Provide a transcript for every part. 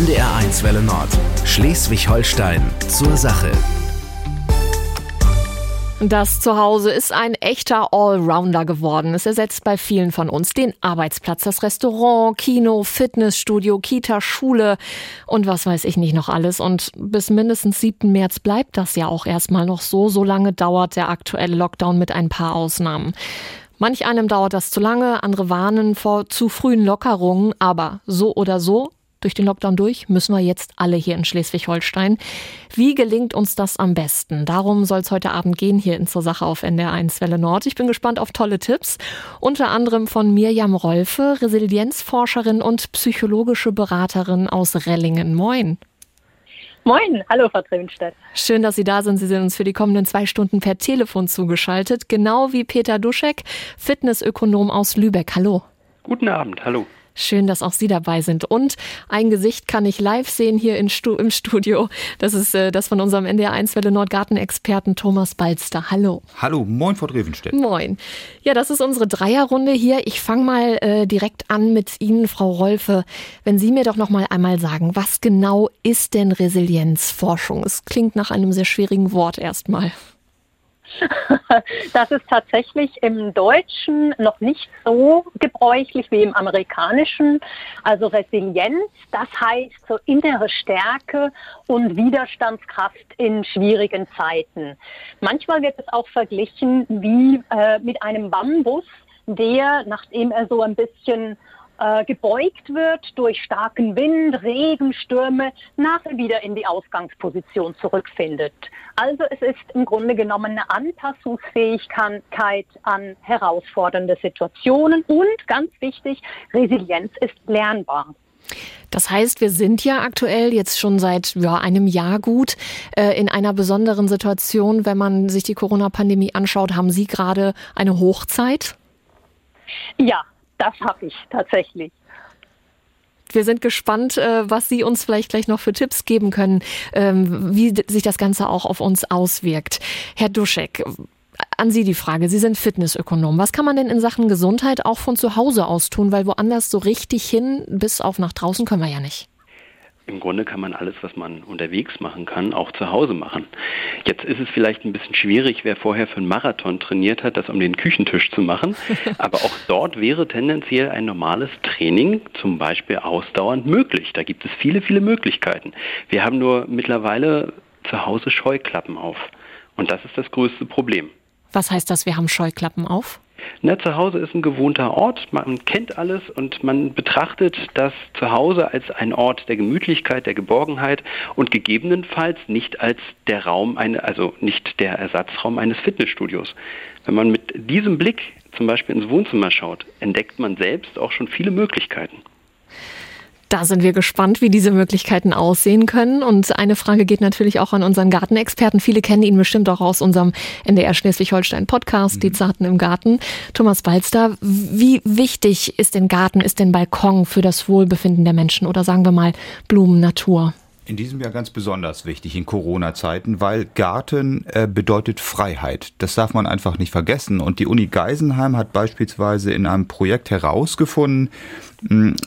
NDR1 Welle Nord. Schleswig-Holstein zur Sache. Das Zuhause ist ein echter Allrounder geworden. Es ersetzt bei vielen von uns den Arbeitsplatz, das Restaurant, Kino, Fitnessstudio, Kita, Schule und was weiß ich nicht noch alles. Und bis mindestens 7. März bleibt das ja auch erstmal noch so. So lange dauert der aktuelle Lockdown mit ein paar Ausnahmen. Manch einem dauert das zu lange, andere warnen vor zu frühen Lockerungen, aber so oder so, durch den Lockdown durch müssen wir jetzt alle hier in Schleswig-Holstein. Wie gelingt uns das am besten? Darum soll es heute Abend gehen hier in zur Sache auf NDR1 Welle Nord. Ich bin gespannt auf tolle Tipps, unter anderem von Mirjam Rolfe, Resilienzforscherin und psychologische Beraterin aus Rellingen. Moin. Moin, hallo Frau Trevenstedt. Schön, dass Sie da sind. Sie sind uns für die kommenden zwei Stunden per Telefon zugeschaltet, genau wie Peter Duschek, Fitnessökonom aus Lübeck. Hallo. Guten Abend, hallo. Schön, dass auch Sie dabei sind. Und ein Gesicht kann ich live sehen hier im Studio. Das ist äh, das von unserem NDR1 Welle Nordgarten-Experten Thomas Balster. Hallo. Hallo, moin Frau Drevenstedt. Moin. Ja, das ist unsere Dreierrunde hier. Ich fange mal äh, direkt an mit Ihnen, Frau Rolfe. Wenn Sie mir doch noch mal einmal sagen, was genau ist denn Resilienzforschung? Es klingt nach einem sehr schwierigen Wort erstmal. Das ist tatsächlich im Deutschen noch nicht so gebräuchlich wie im Amerikanischen. Also Resilienz, das heißt so innere Stärke und Widerstandskraft in schwierigen Zeiten. Manchmal wird es auch verglichen wie äh, mit einem Bambus, der, nachdem er so ein bisschen äh, gebeugt wird durch starken Wind, Regen, Stürme, nachher wieder in die Ausgangsposition zurückfindet. Also es ist im Grunde genommen eine Anpassungsfähigkeit an herausfordernde Situationen und ganz wichtig, Resilienz ist lernbar. Das heißt, wir sind ja aktuell jetzt schon seit ja, einem Jahr gut äh, in einer besonderen Situation. Wenn man sich die Corona-Pandemie anschaut, haben Sie gerade eine Hochzeit? Ja, das habe ich tatsächlich. Wir sind gespannt, äh, was Sie uns vielleicht gleich noch für Tipps geben können, ähm, wie sich das Ganze auch auf uns auswirkt. Herr Duschek, an Sie die Frage. Sie sind Fitnessökonom. Was kann man denn in Sachen Gesundheit auch von zu Hause aus tun? Weil woanders so richtig hin, bis auf nach draußen können wir ja nicht im Grunde kann man alles, was man unterwegs machen kann, auch zu Hause machen. Jetzt ist es vielleicht ein bisschen schwierig, wer vorher für einen Marathon trainiert hat, das um den Küchentisch zu machen. Aber auch dort wäre tendenziell ein normales Training, zum Beispiel ausdauernd, möglich. Da gibt es viele, viele Möglichkeiten. Wir haben nur mittlerweile zu Hause Scheuklappen auf. Und das ist das größte Problem. Was heißt das, wir haben Scheuklappen auf? Na, zu Hause ist ein gewohnter Ort, man kennt alles und man betrachtet das Zuhause als ein Ort der Gemütlichkeit, der Geborgenheit und gegebenenfalls nicht als der Raum, eine, also nicht der Ersatzraum eines Fitnessstudios. Wenn man mit diesem Blick zum Beispiel ins Wohnzimmer schaut, entdeckt man selbst auch schon viele Möglichkeiten. Da sind wir gespannt, wie diese Möglichkeiten aussehen können. Und eine Frage geht natürlich auch an unseren Gartenexperten. Viele kennen ihn bestimmt auch aus unserem NDR Schleswig-Holstein Podcast, mhm. Die Zarten im Garten. Thomas Balster, wie wichtig ist denn Garten, ist denn Balkon für das Wohlbefinden der Menschen oder sagen wir mal Blumen, Natur? In diesem Jahr ganz besonders wichtig in Corona-Zeiten, weil Garten äh, bedeutet Freiheit. Das darf man einfach nicht vergessen. Und die Uni Geisenheim hat beispielsweise in einem Projekt herausgefunden,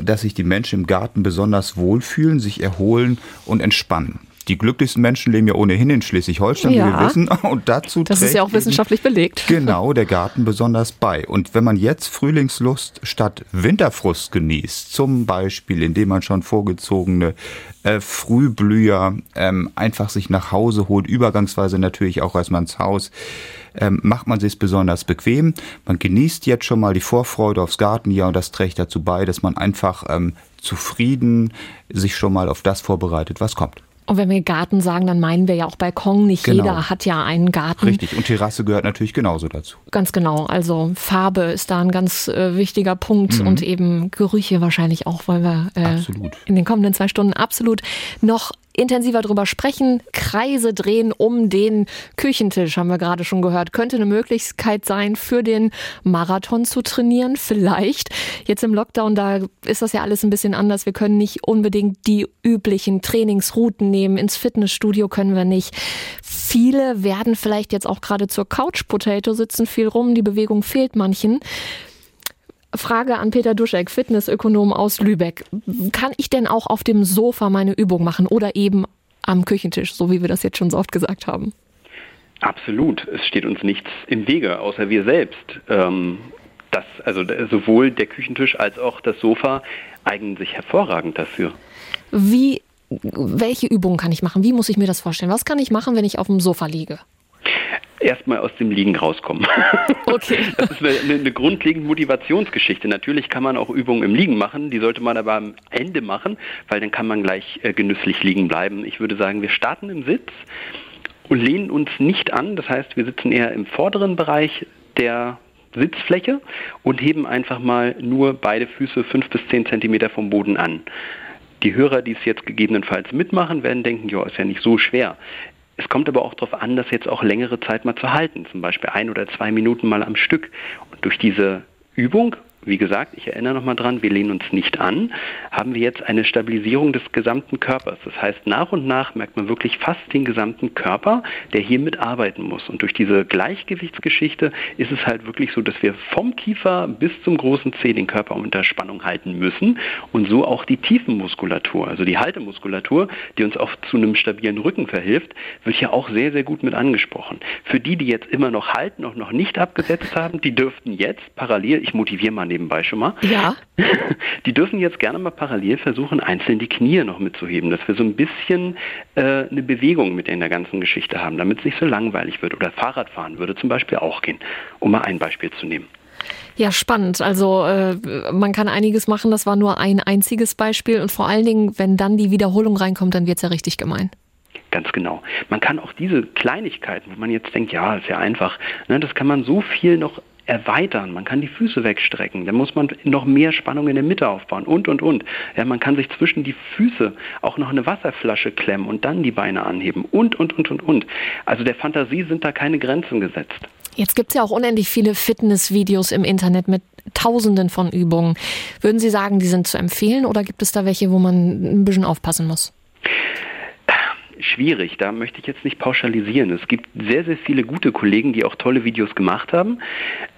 dass sich die Menschen im Garten besonders wohlfühlen, sich erholen und entspannen. Die glücklichsten Menschen leben ja ohnehin in Schleswig-Holstein, ja, wie wir wissen. Und dazu das ist ja auch wissenschaftlich belegt. Genau, der Garten besonders bei. Und wenn man jetzt Frühlingslust statt Winterfrust genießt, zum Beispiel, indem man schon vorgezogene äh, Frühblüher ähm, einfach sich nach Hause holt, übergangsweise natürlich auch erstmal ins Haus, ähm, macht man sich besonders bequem. Man genießt jetzt schon mal die Vorfreude aufs Gartenjahr und das trägt dazu bei, dass man einfach ähm, zufrieden sich schon mal auf das vorbereitet, was kommt. Und wenn wir Garten sagen, dann meinen wir ja auch Balkon. Nicht genau. jeder hat ja einen Garten. Richtig. Und Terrasse gehört natürlich genauso dazu. Ganz genau. Also Farbe ist da ein ganz äh, wichtiger Punkt mhm. und eben Gerüche wahrscheinlich auch, weil wir äh, in den kommenden zwei Stunden absolut noch intensiver drüber sprechen. Kreise drehen um den Küchentisch, haben wir gerade schon gehört. Könnte eine Möglichkeit sein, für den Marathon zu trainieren. Vielleicht. Jetzt im Lockdown, da ist das ja alles ein bisschen anders. Wir können nicht unbedingt die üblichen Trainingsrouten nehmen. Ins Fitnessstudio können wir nicht. Viele werden vielleicht jetzt auch gerade zur Couch Potato sitzen viel rum. Die Bewegung fehlt manchen. Frage an Peter Duschek, Fitnessökonom aus Lübeck. Kann ich denn auch auf dem Sofa meine Übung machen oder eben am Küchentisch, so wie wir das jetzt schon so oft gesagt haben? Absolut. Es steht uns nichts im Wege, außer wir selbst. Ähm, das, also sowohl der Küchentisch als auch das Sofa eignen sich hervorragend dafür. Wie, welche Übungen kann ich machen? Wie muss ich mir das vorstellen? Was kann ich machen, wenn ich auf dem Sofa liege? Erstmal aus dem Liegen rauskommen. Okay. Das ist eine, eine, grundlegende Motivationsgeschichte. Natürlich kann man auch Übungen im Liegen machen, die sollte man aber am Ende machen, weil dann kann man gleich äh, genüsslich liegen bleiben. Ich würde sagen, wir starten im Sitz und lehnen uns nicht an. Das heißt, wir sitzen eher im vorderen Bereich der Sitzfläche und heben einfach mal nur beide Füße fünf bis zehn Zentimeter vom Boden an. Die Hörer, die es jetzt gegebenenfalls mitmachen, werden denken, ja, ist ja nicht so schwer. Es kommt aber auch darauf an, das jetzt auch längere Zeit mal zu halten, zum Beispiel ein oder zwei Minuten mal am Stück. Und durch diese Übung wie gesagt, ich erinnere nochmal dran, wir lehnen uns nicht an, haben wir jetzt eine Stabilisierung des gesamten Körpers. Das heißt, nach und nach merkt man wirklich fast den gesamten Körper, der hier mitarbeiten muss. Und durch diese Gleichgewichtsgeschichte ist es halt wirklich so, dass wir vom Kiefer bis zum großen Zeh den Körper unter Spannung halten müssen und so auch die Tiefenmuskulatur, also die Haltemuskulatur, die uns auch zu einem stabilen Rücken verhilft, wird ja auch sehr, sehr gut mit angesprochen. Für die, die jetzt immer noch halten und noch nicht abgesetzt haben, die dürften jetzt parallel, ich motiviere mal nebenbei schon mal. Ja. Die dürfen jetzt gerne mal parallel versuchen, einzeln die Knie noch mitzuheben, dass wir so ein bisschen äh, eine Bewegung mit in der ganzen Geschichte haben, damit es nicht so langweilig wird. Oder Fahrradfahren würde zum Beispiel auch gehen, um mal ein Beispiel zu nehmen. Ja, spannend. Also äh, man kann einiges machen. Das war nur ein einziges Beispiel. Und vor allen Dingen, wenn dann die Wiederholung reinkommt, dann wird es ja richtig gemein. Ganz genau. Man kann auch diese Kleinigkeiten, wo man jetzt denkt, ja, ist ja einfach, ne, das kann man so viel noch erweitern, man kann die Füße wegstrecken, dann muss man noch mehr Spannung in der Mitte aufbauen und, und, und. Ja, man kann sich zwischen die Füße auch noch eine Wasserflasche klemmen und dann die Beine anheben und, und, und, und, und. Also der Fantasie sind da keine Grenzen gesetzt. Jetzt gibt es ja auch unendlich viele Fitnessvideos im Internet mit Tausenden von Übungen. Würden Sie sagen, die sind zu empfehlen oder gibt es da welche, wo man ein bisschen aufpassen muss? Schwierig. Da möchte ich jetzt nicht pauschalisieren. Es gibt sehr, sehr viele gute Kollegen, die auch tolle Videos gemacht haben.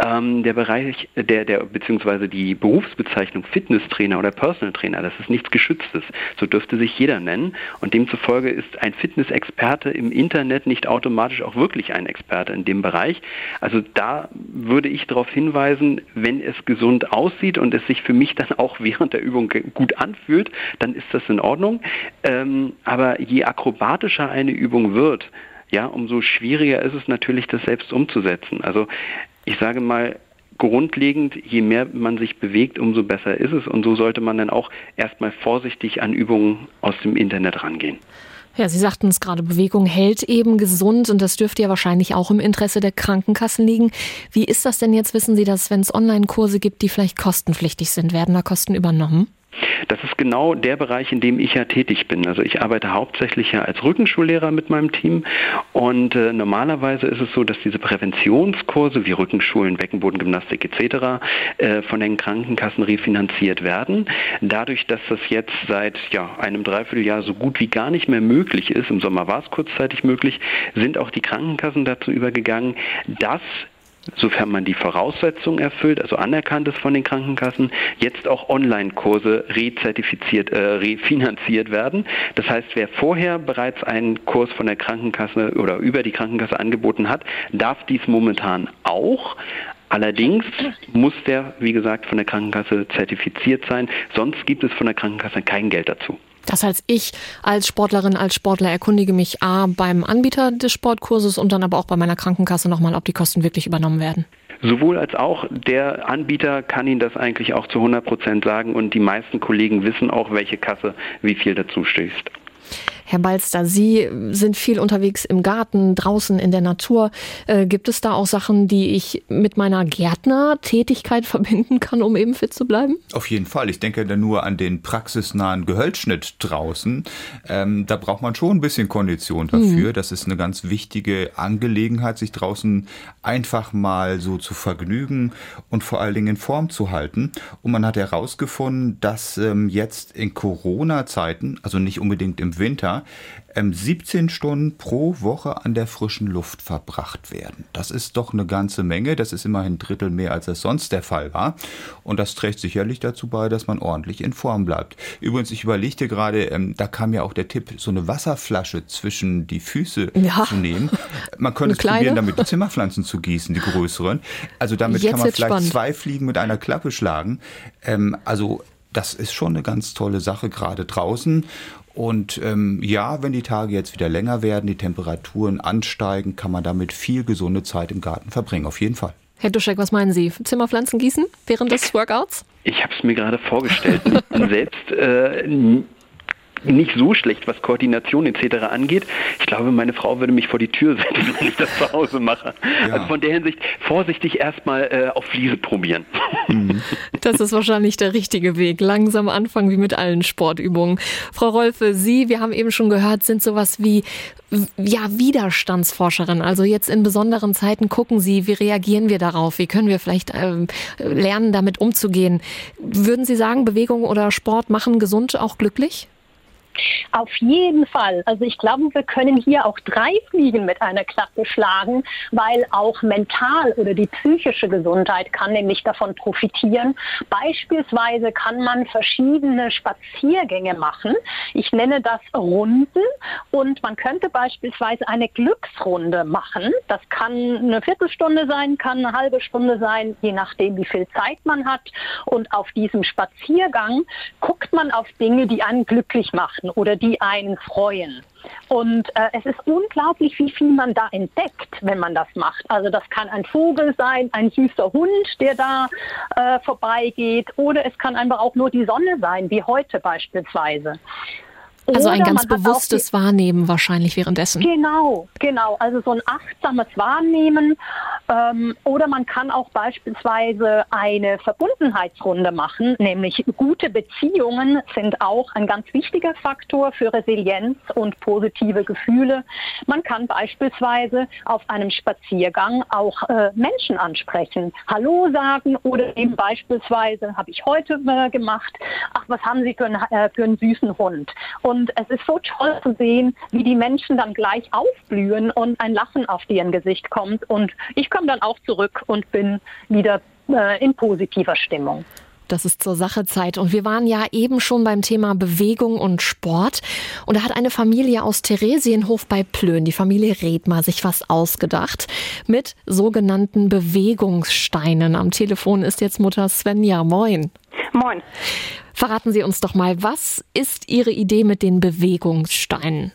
Ähm, der Bereich, der, der, beziehungsweise die Berufsbezeichnung Fitnesstrainer oder Personal Trainer, das ist nichts Geschütztes. So dürfte sich jeder nennen. Und demzufolge ist ein Fitnessexperte im Internet nicht automatisch auch wirklich ein Experte in dem Bereich. Also da würde ich darauf hinweisen, wenn es gesund aussieht und es sich für mich dann auch während der Übung gut anfühlt, dann ist das in Ordnung. Ähm, aber je akrobatischer systematischer eine Übung wird, ja, umso schwieriger ist es natürlich, das selbst umzusetzen. Also ich sage mal, grundlegend, je mehr man sich bewegt, umso besser ist es. Und so sollte man dann auch erstmal vorsichtig an Übungen aus dem Internet rangehen. Ja, Sie sagten es gerade, Bewegung hält eben gesund und das dürfte ja wahrscheinlich auch im Interesse der Krankenkassen liegen. Wie ist das denn jetzt? Wissen Sie das, wenn es Online-Kurse gibt, die vielleicht kostenpflichtig sind? Werden da Kosten übernommen? Das ist genau der Bereich, in dem ich ja tätig bin. Also ich arbeite hauptsächlich ja als Rückenschullehrer mit meinem Team und äh, normalerweise ist es so, dass diese Präventionskurse wie Rückenschulen, Beckenbodengymnastik etc. Äh, von den Krankenkassen refinanziert werden. Dadurch, dass das jetzt seit ja, einem Dreivierteljahr so gut wie gar nicht mehr möglich ist, im Sommer war es kurzzeitig möglich, sind auch die Krankenkassen dazu übergegangen, dass sofern man die Voraussetzungen erfüllt, also anerkannt ist von den Krankenkassen, jetzt auch Online-Kurse rezertifiziert, äh, refinanziert werden. Das heißt, wer vorher bereits einen Kurs von der Krankenkasse oder über die Krankenkasse angeboten hat, darf dies momentan auch. Allerdings muss der, wie gesagt, von der Krankenkasse zertifiziert sein, sonst gibt es von der Krankenkasse kein Geld dazu. Das heißt, ich als Sportlerin, als Sportler erkundige mich A beim Anbieter des Sportkurses und dann aber auch bei meiner Krankenkasse nochmal, ob die Kosten wirklich übernommen werden. Sowohl als auch der Anbieter kann Ihnen das eigentlich auch zu 100 Prozent sagen und die meisten Kollegen wissen auch, welche Kasse wie viel dazu stößt. Herr Balster, Sie sind viel unterwegs im Garten, draußen in der Natur. Äh, gibt es da auch Sachen, die ich mit meiner Gärtnertätigkeit verbinden kann, um eben fit zu bleiben? Auf jeden Fall. Ich denke da nur an den praxisnahen Gehölzschnitt draußen. Ähm, da braucht man schon ein bisschen Kondition dafür. Mhm. Das ist eine ganz wichtige Angelegenheit, sich draußen einfach mal so zu vergnügen und vor allen Dingen in Form zu halten. Und man hat herausgefunden, dass ähm, jetzt in Corona-Zeiten, also nicht unbedingt im Winter, 17 ähm, Stunden pro Woche an der frischen Luft verbracht werden. Das ist doch eine ganze Menge. Das ist immerhin ein Drittel mehr, als es sonst der Fall war. Und das trägt sicherlich dazu bei, dass man ordentlich in Form bleibt. Übrigens, ich überlegte gerade, ähm, da kam ja auch der Tipp, so eine Wasserflasche zwischen die Füße ja. zu nehmen. Man könnte es probieren, damit die Zimmerpflanzen zu gießen, die größeren. Also damit Jetzt kann man vielleicht spannend. zwei Fliegen mit einer Klappe schlagen. Ähm, also das ist schon eine ganz tolle Sache, gerade draußen. Und ähm, ja, wenn die Tage jetzt wieder länger werden, die Temperaturen ansteigen, kann man damit viel gesunde Zeit im Garten verbringen, auf jeden Fall. Herr Duschek, was meinen Sie? Zimmerpflanzen gießen während des Workouts? Ich habe es mir gerade vorgestellt. selbst äh, nicht so schlecht, was Koordination etc. angeht. Ich glaube, meine Frau würde mich vor die Tür setzen, wenn ich das zu Hause mache. Ja. Also von der Hinsicht vorsichtig erstmal äh, auf Fliese probieren. Mhm. Das ist wahrscheinlich der richtige Weg. Langsam anfangen wie mit allen Sportübungen. Frau Rolfe, Sie, wir haben eben schon gehört, sind sowas wie ja, Widerstandsforscherin. Also jetzt in besonderen Zeiten gucken Sie, wie reagieren wir darauf? Wie können wir vielleicht äh, lernen, damit umzugehen? Würden Sie sagen, Bewegung oder Sport machen gesund auch glücklich? Auf jeden Fall. Also ich glaube, wir können hier auch drei Fliegen mit einer Klappe schlagen, weil auch mental oder die psychische Gesundheit kann nämlich davon profitieren. Beispielsweise kann man verschiedene Spaziergänge machen. Ich nenne das Runden und man könnte beispielsweise eine Glücksrunde machen. Das kann eine Viertelstunde sein, kann eine halbe Stunde sein, je nachdem, wie viel Zeit man hat. Und auf diesem Spaziergang guckt man auf Dinge, die einen glücklich machen werden oder die einen freuen. Und äh, es ist unglaublich, wie viel man da entdeckt, wenn man das macht. Also das kann ein Vogel sein, ein süßer Hund, der da äh, vorbeigeht, oder es kann einfach auch nur die Sonne sein, wie heute beispielsweise. Also ein ganz bewusstes Wahrnehmen wahrscheinlich währenddessen. Genau, genau. Also so ein achtsames Wahrnehmen. Ähm, oder man kann auch beispielsweise eine Verbundenheitsrunde machen, nämlich gute Beziehungen sind auch ein ganz wichtiger Faktor für Resilienz und positive Gefühle. Man kann beispielsweise auf einem Spaziergang auch äh, Menschen ansprechen, Hallo sagen oder eben beispielsweise, habe ich heute äh, gemacht, ach, was haben Sie für einen, äh, für einen süßen Hund? Und und es ist so toll zu sehen, wie die Menschen dann gleich aufblühen und ein Lachen auf deren Gesicht kommt. Und ich komme dann auch zurück und bin wieder äh, in positiver Stimmung. Das ist zur Sachezeit. Und wir waren ja eben schon beim Thema Bewegung und Sport. Und da hat eine Familie aus Theresienhof bei Plön, die Familie Redmer, sich was ausgedacht mit sogenannten Bewegungssteinen. Am Telefon ist jetzt Mutter Svenja. Moin. Moin. Verraten Sie uns doch mal, was ist Ihre Idee mit den Bewegungssteinen?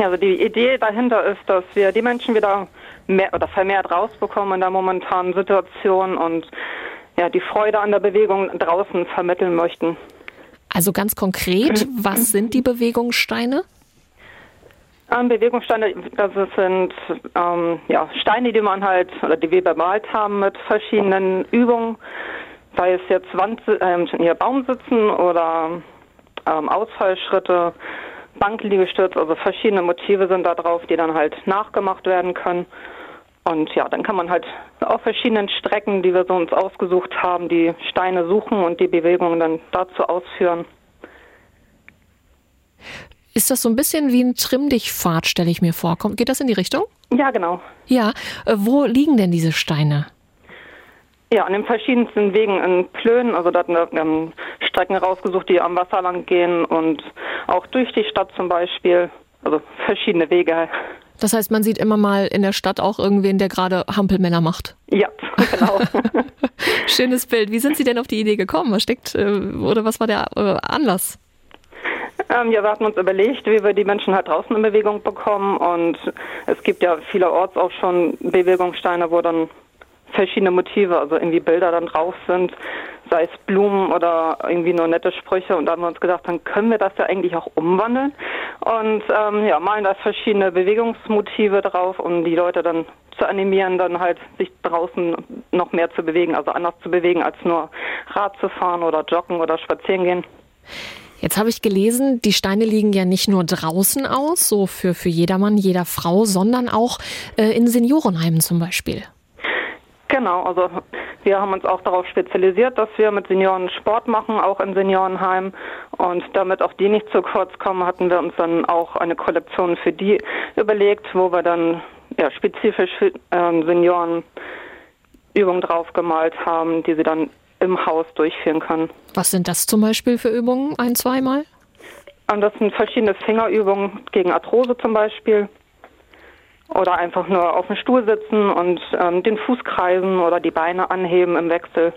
Ja, also die Idee dahinter ist, dass wir die Menschen wieder mehr oder vermehrt rausbekommen in der momentanen Situation und ja, die Freude an der Bewegung draußen vermitteln möchten. Also ganz konkret, was sind die Bewegungssteine? Ähm, Bewegungssteine, das sind ähm, ja, Steine, die man halt oder die wir bemalt haben mit verschiedenen Übungen sei es jetzt Wand, ähm, hier Baumsitzen oder ähm, Ausfallschritte, Bankliegestütz, also verschiedene Motive sind da drauf, die dann halt nachgemacht werden können. Und ja, dann kann man halt auf verschiedenen Strecken, die wir so uns ausgesucht haben, die Steine suchen und die Bewegungen dann dazu ausführen. Ist das so ein bisschen wie ein Trimm-Dich-Pfad, stelle ich mir vor. Geht das in die Richtung? Ja, genau. Ja, äh, wo liegen denn diese Steine? Ja, an den verschiedensten Wegen in Plön, also da hatten wir Strecken rausgesucht, die am Wasser lang gehen und auch durch die Stadt zum Beispiel, also verschiedene Wege. Das heißt, man sieht immer mal in der Stadt auch irgendwen, der gerade Hampelmänner macht. Ja, genau. Schönes Bild. Wie sind Sie denn auf die Idee gekommen? Was steckt äh, oder was war der äh, Anlass? Ähm, ja, wir hatten uns überlegt, wie wir die Menschen halt draußen in Bewegung bekommen und es gibt ja vielerorts auch schon Bewegungssteine, wo dann verschiedene Motive, also irgendwie Bilder dann drauf sind, sei es Blumen oder irgendwie nur nette Sprüche. Und da haben wir uns gedacht, dann können wir das ja eigentlich auch umwandeln und ähm, ja, malen da verschiedene Bewegungsmotive drauf, um die Leute dann zu animieren, dann halt sich draußen noch mehr zu bewegen, also anders zu bewegen, als nur Rad zu fahren oder joggen oder spazieren gehen. Jetzt habe ich gelesen, die Steine liegen ja nicht nur draußen aus, so für, für jedermann, jeder Frau, sondern auch äh, in Seniorenheimen zum Beispiel. Genau, also wir haben uns auch darauf spezialisiert, dass wir mit Senioren Sport machen, auch in Seniorenheimen. Und damit auch die nicht zu kurz kommen, hatten wir uns dann auch eine Kollektion für die überlegt, wo wir dann ja, spezifisch für äh, Senioren Übungen draufgemalt haben, die sie dann im Haus durchführen können. Was sind das zum Beispiel für Übungen? Ein, zweimal? Ähm, das sind verschiedene Fingerübungen gegen Arthrose zum Beispiel. Oder einfach nur auf dem Stuhl sitzen und ähm, den Fuß kreisen oder die Beine anheben im Wechsel.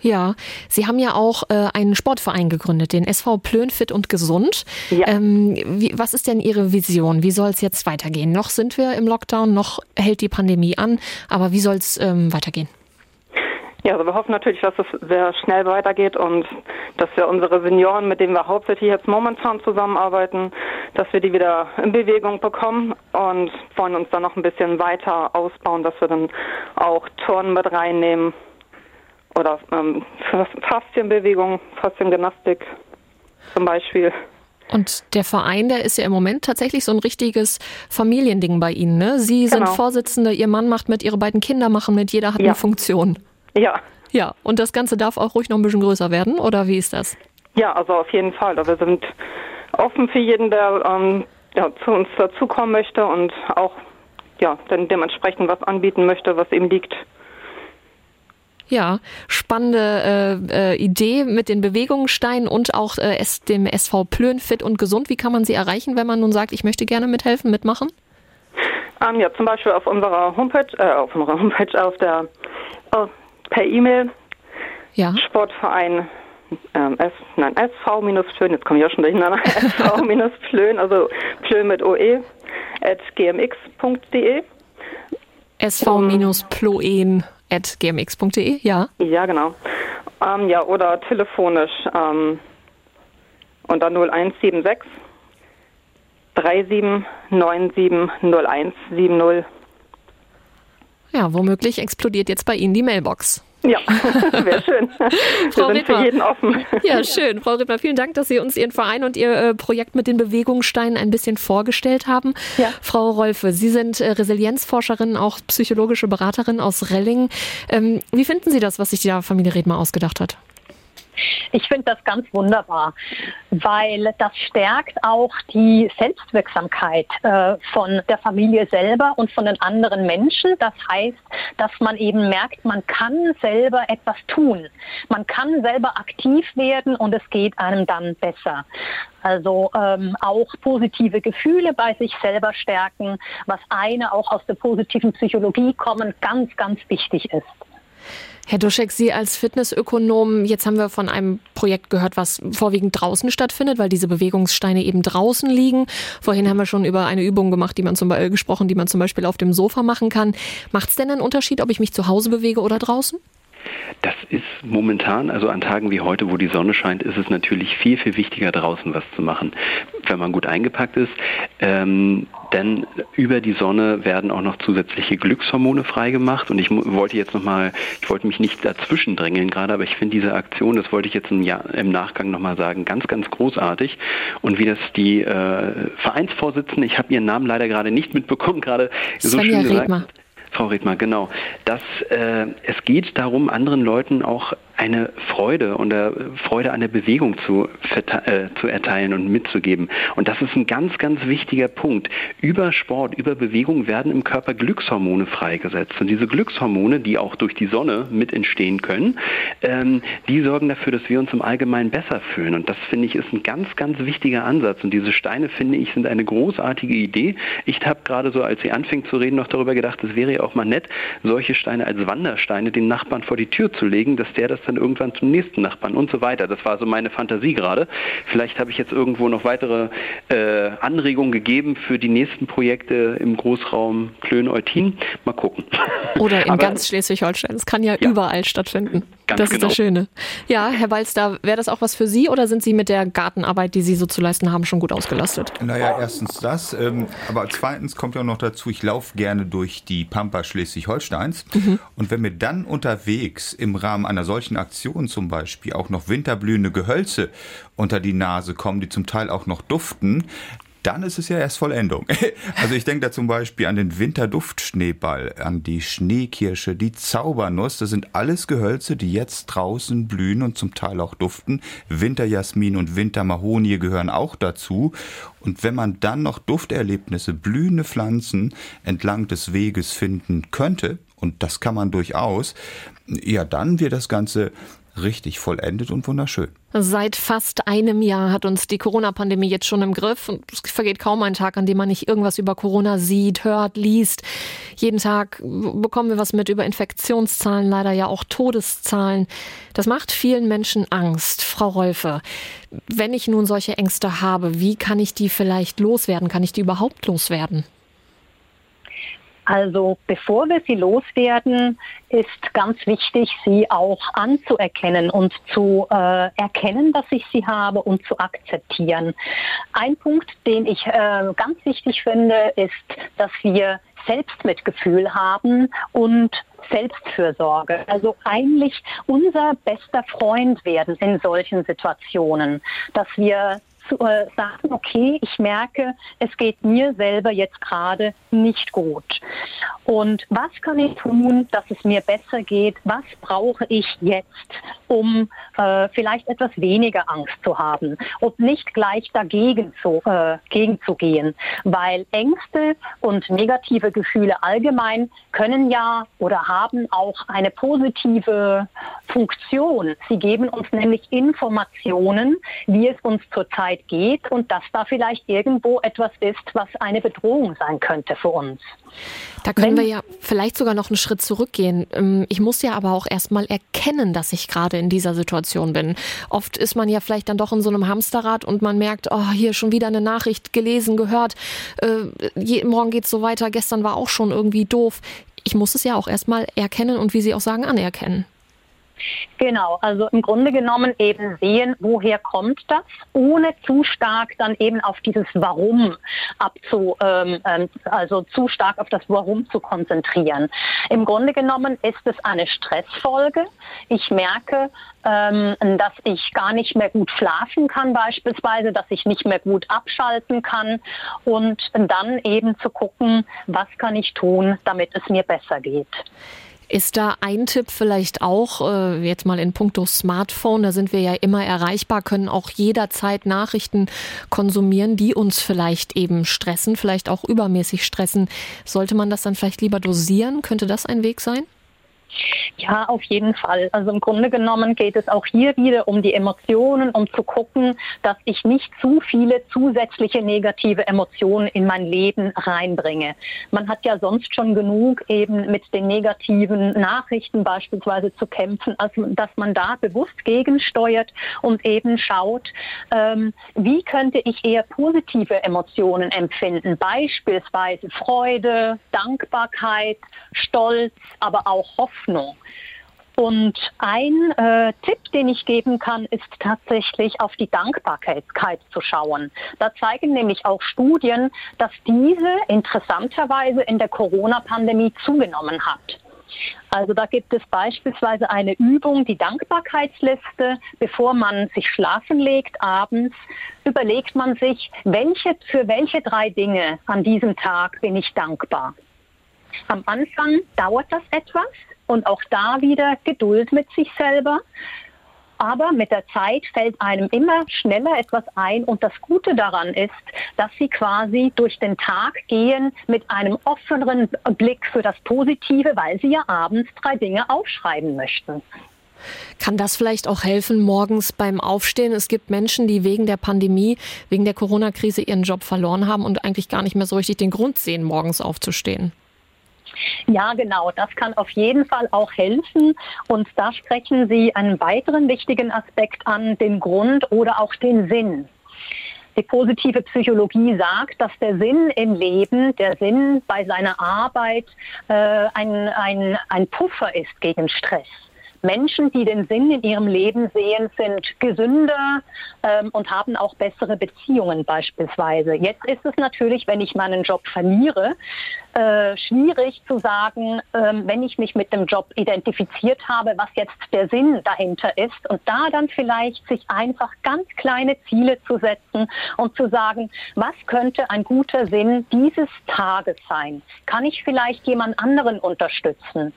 Ja, Sie haben ja auch äh, einen Sportverein gegründet, den SV Plön Fit und Gesund. Ja. Ähm, wie, was ist denn Ihre Vision? Wie soll es jetzt weitergehen? Noch sind wir im Lockdown, noch hält die Pandemie an, aber wie soll es ähm, weitergehen? Ja, also wir hoffen natürlich, dass es sehr schnell weitergeht und dass wir unsere Senioren, mit denen wir hauptsächlich jetzt momentan zusammenarbeiten, dass wir die wieder in Bewegung bekommen und wollen uns dann noch ein bisschen weiter ausbauen, dass wir dann auch Turnen mit reinnehmen oder ähm, Faszienbewegung, Fasziengymnastik zum Beispiel. Und der Verein, der ist ja im Moment tatsächlich so ein richtiges Familiending bei Ihnen. Ne? Sie sind Genau. Vorsitzende, Ihr Mann macht mit, Ihre beiden Kinder machen mit, jeder hat Ja. eine Funktion. Ja, Ja, und das Ganze darf auch ruhig noch ein bisschen größer werden, oder wie ist das? ja, also auf jeden Fall. Wir sind offen für jeden, der ähm, ja, zu uns dazukommen möchte und auch ja, dann dementsprechend was anbieten möchte, was ihm liegt. Ja, spannende äh, äh, Idee mit den Bewegungssteinen und auch äh, es, dem SV Plön fit und gesund. Wie kann man sie erreichen, wenn man nun sagt, ich möchte gerne mithelfen, mitmachen? Ähm, ja, zum Beispiel auf unserer Homepage, äh, auf unserer Homepage, auf der oh, per E-Mail Ja. Sportverein ähm, S, nein, SV-Plön, jetzt komme ich auch schon durcheinander, SV-Plön, also Plön mit OE, at gmx.de. sv-ploen.gmx.de, ja. Ja, genau. Ähm, ja, oder telefonisch ähm, unter 0176 37970170. Ja, womöglich explodiert jetzt bei Ihnen die Mailbox. Ja, wäre schön. Frau Wir sind für jeden offen. Ja, schön. Frau Rittmer, vielen Dank, dass Sie uns Ihren Verein und Ihr äh, Projekt mit den Bewegungssteinen ein bisschen vorgestellt haben. Ja. Frau Rolfe, Sie sind äh, Resilienzforscherin, auch psychologische Beraterin aus Relling. Ähm, wie finden Sie das, was sich die Familie Redmer ausgedacht hat? Ich finde das ganz wunderbar, weil das stärkt auch die Selbstwirksamkeit äh, von der Familie selber und von den anderen Menschen. Das heißt, dass man eben merkt, man kann selber etwas tun. Man kann selber aktiv werden und es geht einem dann besser. Also ähm, auch positive Gefühle bei sich selber stärken, was eine auch aus der positiven Psychologie kommen, ganz, ganz wichtig ist. Herr Duschek, Sie als Fitnessökonom, jetzt haben wir von einem Projekt gehört, was vorwiegend draußen stattfindet, weil diese Bewegungssteine eben draußen liegen. Vorhin haben wir schon über eine Übung gemacht, die man zum Beispiel gesprochen, die man zum Beispiel auf dem Sofa machen kann. Macht es denn einen Unterschied, ob ich mich zu Hause bewege oder draußen? Das ist momentan, also an Tagen wie heute, wo die Sonne scheint, ist es natürlich viel, viel wichtiger, draußen was zu machen, wenn man gut eingepackt ist. Ähm, denn über die Sonne werden auch noch zusätzliche Glückshormone freigemacht. Und ich wollte jetzt nochmal, ich wollte mich nicht dazwischen drängeln gerade, aber ich finde diese Aktion, das wollte ich jetzt im, Jahr, im Nachgang nochmal sagen, ganz, ganz großartig. Und wie das die äh, Vereinsvorsitzende, ich habe ihren Namen leider gerade nicht mitbekommen, gerade so schön gesagt. Redmer. Frau Redmer, genau. Dass äh, es geht darum, anderen Leuten auch eine Freude und äh, Freude an der Bewegung zu, äh, zu erteilen und mitzugeben. Und das ist ein ganz, ganz wichtiger Punkt. Über Sport, über Bewegung werden im Körper Glückshormone freigesetzt. Und diese Glückshormone, die auch durch die Sonne mit entstehen können, ähm, die sorgen dafür, dass wir uns im Allgemeinen besser fühlen. Und das finde ich ist ein ganz, ganz wichtiger Ansatz. Und diese Steine, finde ich, sind eine großartige Idee. Ich habe gerade so, als sie anfing zu reden, noch darüber gedacht, es wäre ja auch mal nett, solche Steine als Wandersteine den Nachbarn vor die Tür zu legen, dass der das dann irgendwann zum nächsten Nachbarn und so weiter. Das war so meine Fantasie gerade. Vielleicht habe ich jetzt irgendwo noch weitere äh, Anregungen gegeben für die nächsten Projekte im Großraum Klön-Eutin. Mal gucken. Oder in Aber- ganz Schleswig-Holstein. Es kann ja, Ja. überall stattfinden. Ganz das ist das Schöne. Ja, Herr Balster, wäre das auch was für Sie oder sind Sie mit der Gartenarbeit, die Sie so zu leisten haben, schon gut ausgelastet? Naja, erstens das, ähm, aber zweitens kommt ja noch dazu, ich laufe gerne durch die Pampa Schleswig-Holsteins und wenn mir dann unterwegs im Rahmen einer solchen Aktion zum Beispiel auch noch winterblühende Gehölze unter die Nase kommen, die zum Teil auch noch duften, dann ist es ja erst Vollendung. Also ich denke da zum Beispiel an den Winterduftschneeball, an die Schneekirsche, die Zaubernuss. Das sind alles Gehölze, die jetzt draußen blühen und zum Teil auch duften. Winterjasmin und Wintermahonie gehören auch dazu. Und wenn man dann noch Dufterlebnisse, blühende Pflanzen entlang des Weges finden könnte, und das kann man durchaus, ja, dann wird das Ganze richtig vollendet und wunderschön. Seit fast einem Jahr hat uns die Corona-Pandemie jetzt schon im Griff und es vergeht kaum ein Tag, an dem man nicht irgendwas über Corona sieht, hört, liest. Jeden Tag bekommen wir was mit über Infektionszahlen, leider ja auch Todeszahlen. Das macht vielen Menschen Angst. Frau Rolfe, wenn ich nun solche Ängste habe, wie kann ich die vielleicht loswerden? Kann ich die überhaupt loswerden? Also bevor wir sie loswerden, ist ganz wichtig, sie auch anzuerkennen und zu äh, erkennen, dass ich sie habe und zu akzeptieren. Ein Punkt, den ich äh, ganz wichtig finde, ist, dass wir Selbstmitgefühl haben und Selbstfürsorge. Also eigentlich unser bester Freund werden in solchen Situationen, dass wir zu äh, sagen, okay, ich merke, es geht mir selber jetzt gerade nicht gut. Und was kann ich tun, dass es mir besser geht? Was brauche ich jetzt, um äh, vielleicht etwas weniger Angst zu haben und nicht gleich dagegen zu, äh, gegenzugehen? Weil Ängste und negative Gefühle allgemein können ja oder haben auch eine positive Funktion. Sie geben uns nämlich Informationen, wie es uns zurzeit geht und dass da vielleicht irgendwo etwas ist, was eine Bedrohung sein könnte für uns. Da können Wenn, wir ja vielleicht sogar noch einen Schritt zurückgehen. Ähm, ich muss ja aber auch erstmal erkennen, dass ich gerade in dieser Situation bin. Oft ist man ja vielleicht dann doch in so einem Hamsterrad und man merkt, oh, hier schon wieder eine Nachricht gelesen, gehört, äh, morgen geht's so weiter, gestern war auch schon irgendwie doof. Ich muss es ja auch erstmal erkennen und wie Sie auch sagen, anerkennen. Genau, also im Grunde genommen eben sehen, woher kommt das, ohne zu stark dann eben auf dieses Warum abzu, ähm, ähm, also zu stark auf das Warum zu konzentrieren. Im Grunde genommen ist es eine Stressfolge. Ich merke, ähm, dass ich gar nicht mehr gut schlafen kann beispielsweise, dass ich nicht mehr gut abschalten kann und dann eben zu gucken, was kann ich tun, damit es mir besser geht. Ist da ein Tipp vielleicht auch, äh, jetzt mal in puncto Smartphone, da sind wir ja immer erreichbar, können auch jederzeit Nachrichten konsumieren, die uns vielleicht eben stressen, vielleicht auch übermäßig stressen. Sollte man das dann vielleicht lieber dosieren? Könnte das ein Weg sein? Ja, auf jeden Fall. Also im Grunde genommen geht es auch hier wieder um die Emotionen, um zu gucken, dass ich nicht zu viele zusätzliche negative Emotionen in mein Leben reinbringe. Man hat ja sonst schon genug eben mit den negativen Nachrichten beispielsweise zu kämpfen, also dass man da bewusst gegensteuert und eben schaut, ähm, wie könnte ich eher positive Emotionen empfinden, beispielsweise Freude, Dankbarkeit, Stolz, aber auch Hoffnung Hoffnung. Und ein äh, Tipp, den ich geben kann, ist tatsächlich auf die Dankbarkeit zu schauen. Da zeigen nämlich auch Studien, dass diese interessanterweise in der Corona-Pandemie zugenommen hat. Also da gibt es beispielsweise eine Übung, die Dankbarkeitsliste. Bevor man sich schlafen legt abends, überlegt man sich, welche, für welche drei Dinge an diesem Tag bin ich dankbar. Am Anfang dauert das etwas und auch da wieder Geduld mit sich selber. Aber mit der Zeit fällt einem immer schneller etwas ein und das Gute daran ist, dass sie quasi durch den Tag gehen mit einem offeneren Blick für das Positive, weil sie ja abends drei Dinge aufschreiben möchten. Kann das vielleicht auch helfen morgens beim Aufstehen? Es gibt Menschen, die wegen der Pandemie, wegen der Corona-Krise ihren Job verloren haben und eigentlich gar nicht mehr so richtig den Grund sehen, morgens aufzustehen. Ja, genau. Das kann auf jeden Fall auch helfen. Und da sprechen Sie einen weiteren wichtigen Aspekt an, den Grund oder auch den Sinn. Die positive Psychologie sagt, dass der Sinn im Leben, der Sinn bei seiner Arbeit äh, ein, ein, ein Puffer ist gegen Stress. Menschen, die den Sinn in ihrem Leben sehen, sind gesünder ähm, und haben auch bessere Beziehungen beispielsweise. Jetzt ist es natürlich, wenn ich meinen Job verliere, äh, schwierig zu sagen, ähm, wenn ich mich mit dem Job identifiziert habe, was jetzt der Sinn dahinter ist und da dann vielleicht sich einfach ganz kleine Ziele zu setzen und zu sagen, was könnte ein guter Sinn dieses Tages sein? Kann ich vielleicht jemand anderen unterstützen?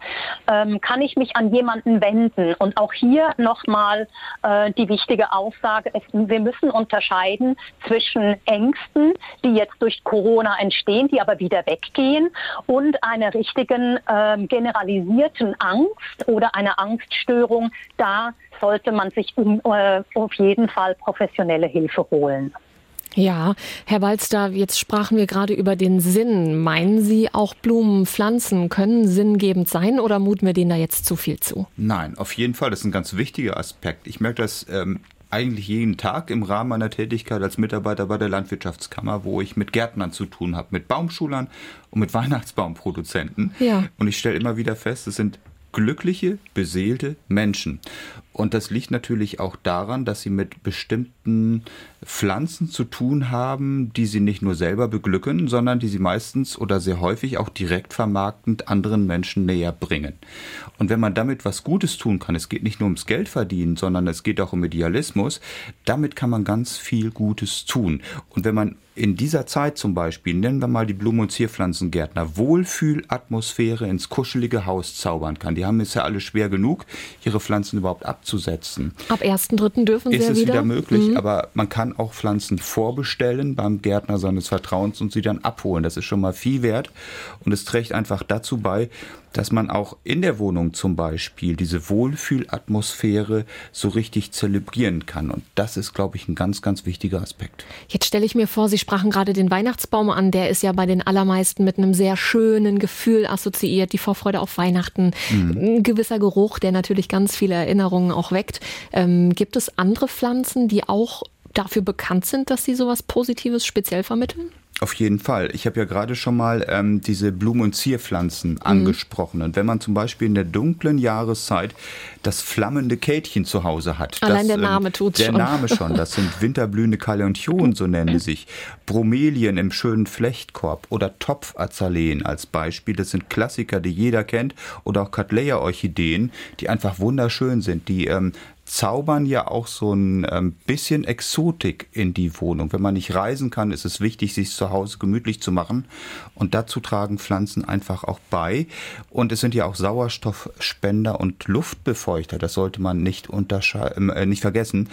Ähm, kann ich mich an jemanden wenden? Und auch hier nochmal äh, die wichtige Aussage, es, wir müssen unterscheiden zwischen Ängsten, die jetzt durch Corona entstehen, die aber wieder weggehen und einer richtigen äh, generalisierten Angst oder einer Angststörung, da sollte man sich um, äh, auf jeden Fall professionelle Hilfe holen. Ja, Herr Balster, jetzt sprachen wir gerade über den Sinn. Meinen Sie, auch Blumen, Pflanzen können sinngebend sein oder muten wir denen da jetzt zu viel zu? Nein, auf jeden Fall. Das ist ein ganz wichtiger Aspekt. Ich merke das ähm, eigentlich jeden Tag im Rahmen meiner Tätigkeit als Mitarbeiter bei der Landwirtschaftskammer, wo ich mit Gärtnern zu tun habe, mit Baumschulern und mit Weihnachtsbaumproduzenten. Ja. Und ich stelle immer wieder fest, es sind glückliche, beseelte Menschen. Und das liegt natürlich auch daran, dass sie mit bestimmten Pflanzen zu tun haben, die sie nicht nur selber beglücken, sondern die sie meistens oder sehr häufig auch direkt vermarktend anderen Menschen näher bringen. Und wenn man damit was Gutes tun kann, es geht nicht nur ums Geld verdienen, sondern es geht auch um Idealismus, damit kann man ganz viel Gutes tun. Und wenn man in dieser Zeit zum Beispiel, nennen wir mal die Blumen- und Zierpflanzengärtner, Wohlfühlatmosphäre ins kuschelige Haus zaubern kann. Die haben es ja alle schwer genug, ihre Pflanzen überhaupt abzusetzen. Ab 1.3. dürfen sie Ist ja es wieder, wieder möglich, mhm. aber man kann auch Pflanzen vorbestellen beim Gärtner seines Vertrauens und sie dann abholen. Das ist schon mal viel wert und es trägt einfach dazu bei, dass man auch in der Wohnung zum Beispiel diese Wohlfühlatmosphäre so richtig zelebrieren kann. Und das ist, glaube ich, ein ganz, ganz wichtiger Aspekt. Jetzt stelle ich mir vor, Sie sprachen gerade den Weihnachtsbaum an. Der ist ja bei den allermeisten mit einem sehr schönen Gefühl assoziiert, die Vorfreude auf Weihnachten. Mhm. Ein gewisser Geruch, der natürlich ganz viele Erinnerungen auch weckt. Ähm, gibt es andere Pflanzen, die auch dafür bekannt sind, dass sie sowas Positives speziell vermitteln? Auf jeden Fall. Ich habe ja gerade schon mal ähm, diese Blumen- und Zierpflanzen mhm. angesprochen. Und wenn man zum Beispiel in der dunklen Jahreszeit das flammende Kätchen zu Hause hat. Allein das, der ähm, Name tut schon. Der Name schon. Das sind winterblühende Kaleontionen, so nennen sie sich. Bromelien im schönen Flechtkorb oder Topfazaleen als Beispiel. Das sind Klassiker, die jeder kennt. Oder auch Cattleya-Orchideen, die einfach wunderschön sind, die ähm, zaubern ja auch so ein ähm, bisschen Exotik in die Wohnung. Wenn man nicht reisen kann, ist es wichtig, sich zu Hause gemütlich zu machen. Und dazu tragen Pflanzen einfach auch bei. Und es sind ja auch Sauerstoffspender und Luftbefeuchter. Das sollte man nicht, unterscheiden, äh, nicht vergessen.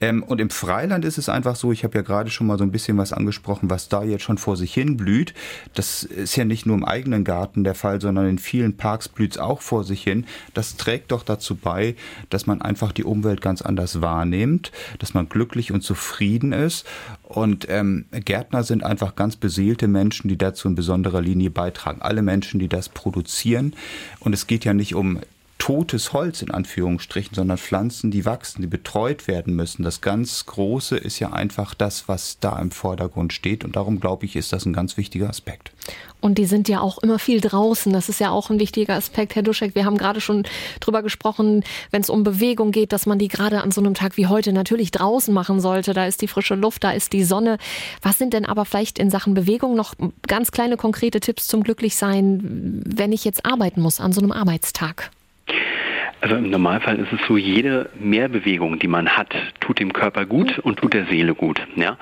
Ähm, und im Freiland ist es einfach so, ich habe ja gerade schon mal so ein bisschen was angesprochen, was da jetzt schon vor sich hin blüht. Das ist ja nicht nur im eigenen Garten der Fall, sondern in vielen Parks blüht es auch vor sich hin. Das trägt doch dazu bei, dass man einfach die um Umwelt ganz anders wahrnimmt, dass man glücklich und zufrieden ist. Und ähm, Gärtner sind einfach ganz beseelte Menschen, die dazu in besonderer Linie beitragen. Alle Menschen, die das produzieren. Und es geht ja nicht um totes Holz in Anführungsstrichen, sondern Pflanzen, die wachsen, die betreut werden müssen. Das ganz Große ist ja einfach das, was da im Vordergrund steht. Und darum glaube ich, ist das ein ganz wichtiger Aspekt. Und die sind ja auch immer viel draußen. Das ist ja auch ein wichtiger Aspekt, Herr Duschek. Wir haben gerade schon drüber gesprochen, wenn es um Bewegung geht, dass man die gerade an so einem Tag wie heute natürlich draußen machen sollte. Da ist die frische Luft, da ist die Sonne. Was sind denn aber vielleicht in Sachen Bewegung noch ganz kleine konkrete Tipps zum Glücklichsein, wenn ich jetzt arbeiten muss an so einem Arbeitstag? Also im Normalfall ist es so, jede Mehrbewegung, die man hat, tut dem Körper gut und tut der Seele gut. Ja?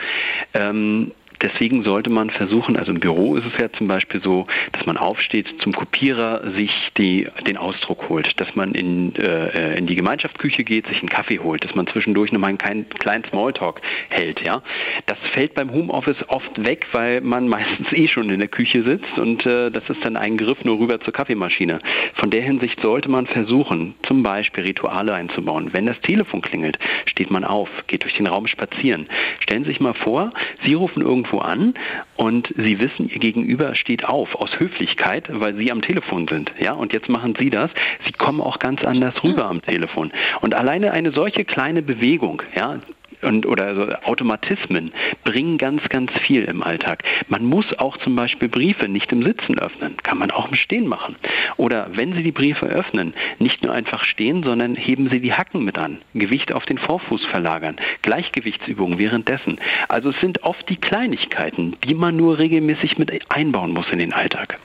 Ähm, Deswegen sollte man versuchen, also im Büro ist es ja zum Beispiel so, dass man aufsteht zum Kopierer, sich die, den Ausdruck holt, dass man in, äh, in die Gemeinschaftsküche geht, sich einen Kaffee holt, dass man zwischendurch nochmal einen kleinen, Smalltalk hält. Ja? Das fällt beim Homeoffice oft weg, weil man meistens eh schon in der Küche sitzt und äh, das ist dann ein Griff nur rüber zur Kaffeemaschine. Von der Hinsicht sollte man versuchen, zum Beispiel Rituale einzubauen. Wenn das Telefon klingelt, steht man auf, geht durch den Raum spazieren. Stellen Sie sich mal vor, Sie rufen irgendwo irgendwo an und Sie wissen, Ihr Gegenüber steht auf aus Höflichkeit, weil Sie am Telefon sind. Ja, und jetzt machen Sie das. Sie kommen auch ganz anders rüber am Telefon. Und alleine eine solche kleine Bewegung, ja, und oder so Automatismen bringen ganz, ganz viel im Alltag. Man muss auch zum Beispiel Briefe nicht im Sitzen öffnen, kann man auch im Stehen machen. Oder wenn Sie die Briefe öffnen, nicht nur einfach stehen, sondern heben Sie die Hacken mit an, Gewicht auf den Vorfuß verlagern, Gleichgewichtsübungen währenddessen. Also es sind oft die Kleinigkeiten, die man nur regelmäßig mit einbauen muss in den Alltag.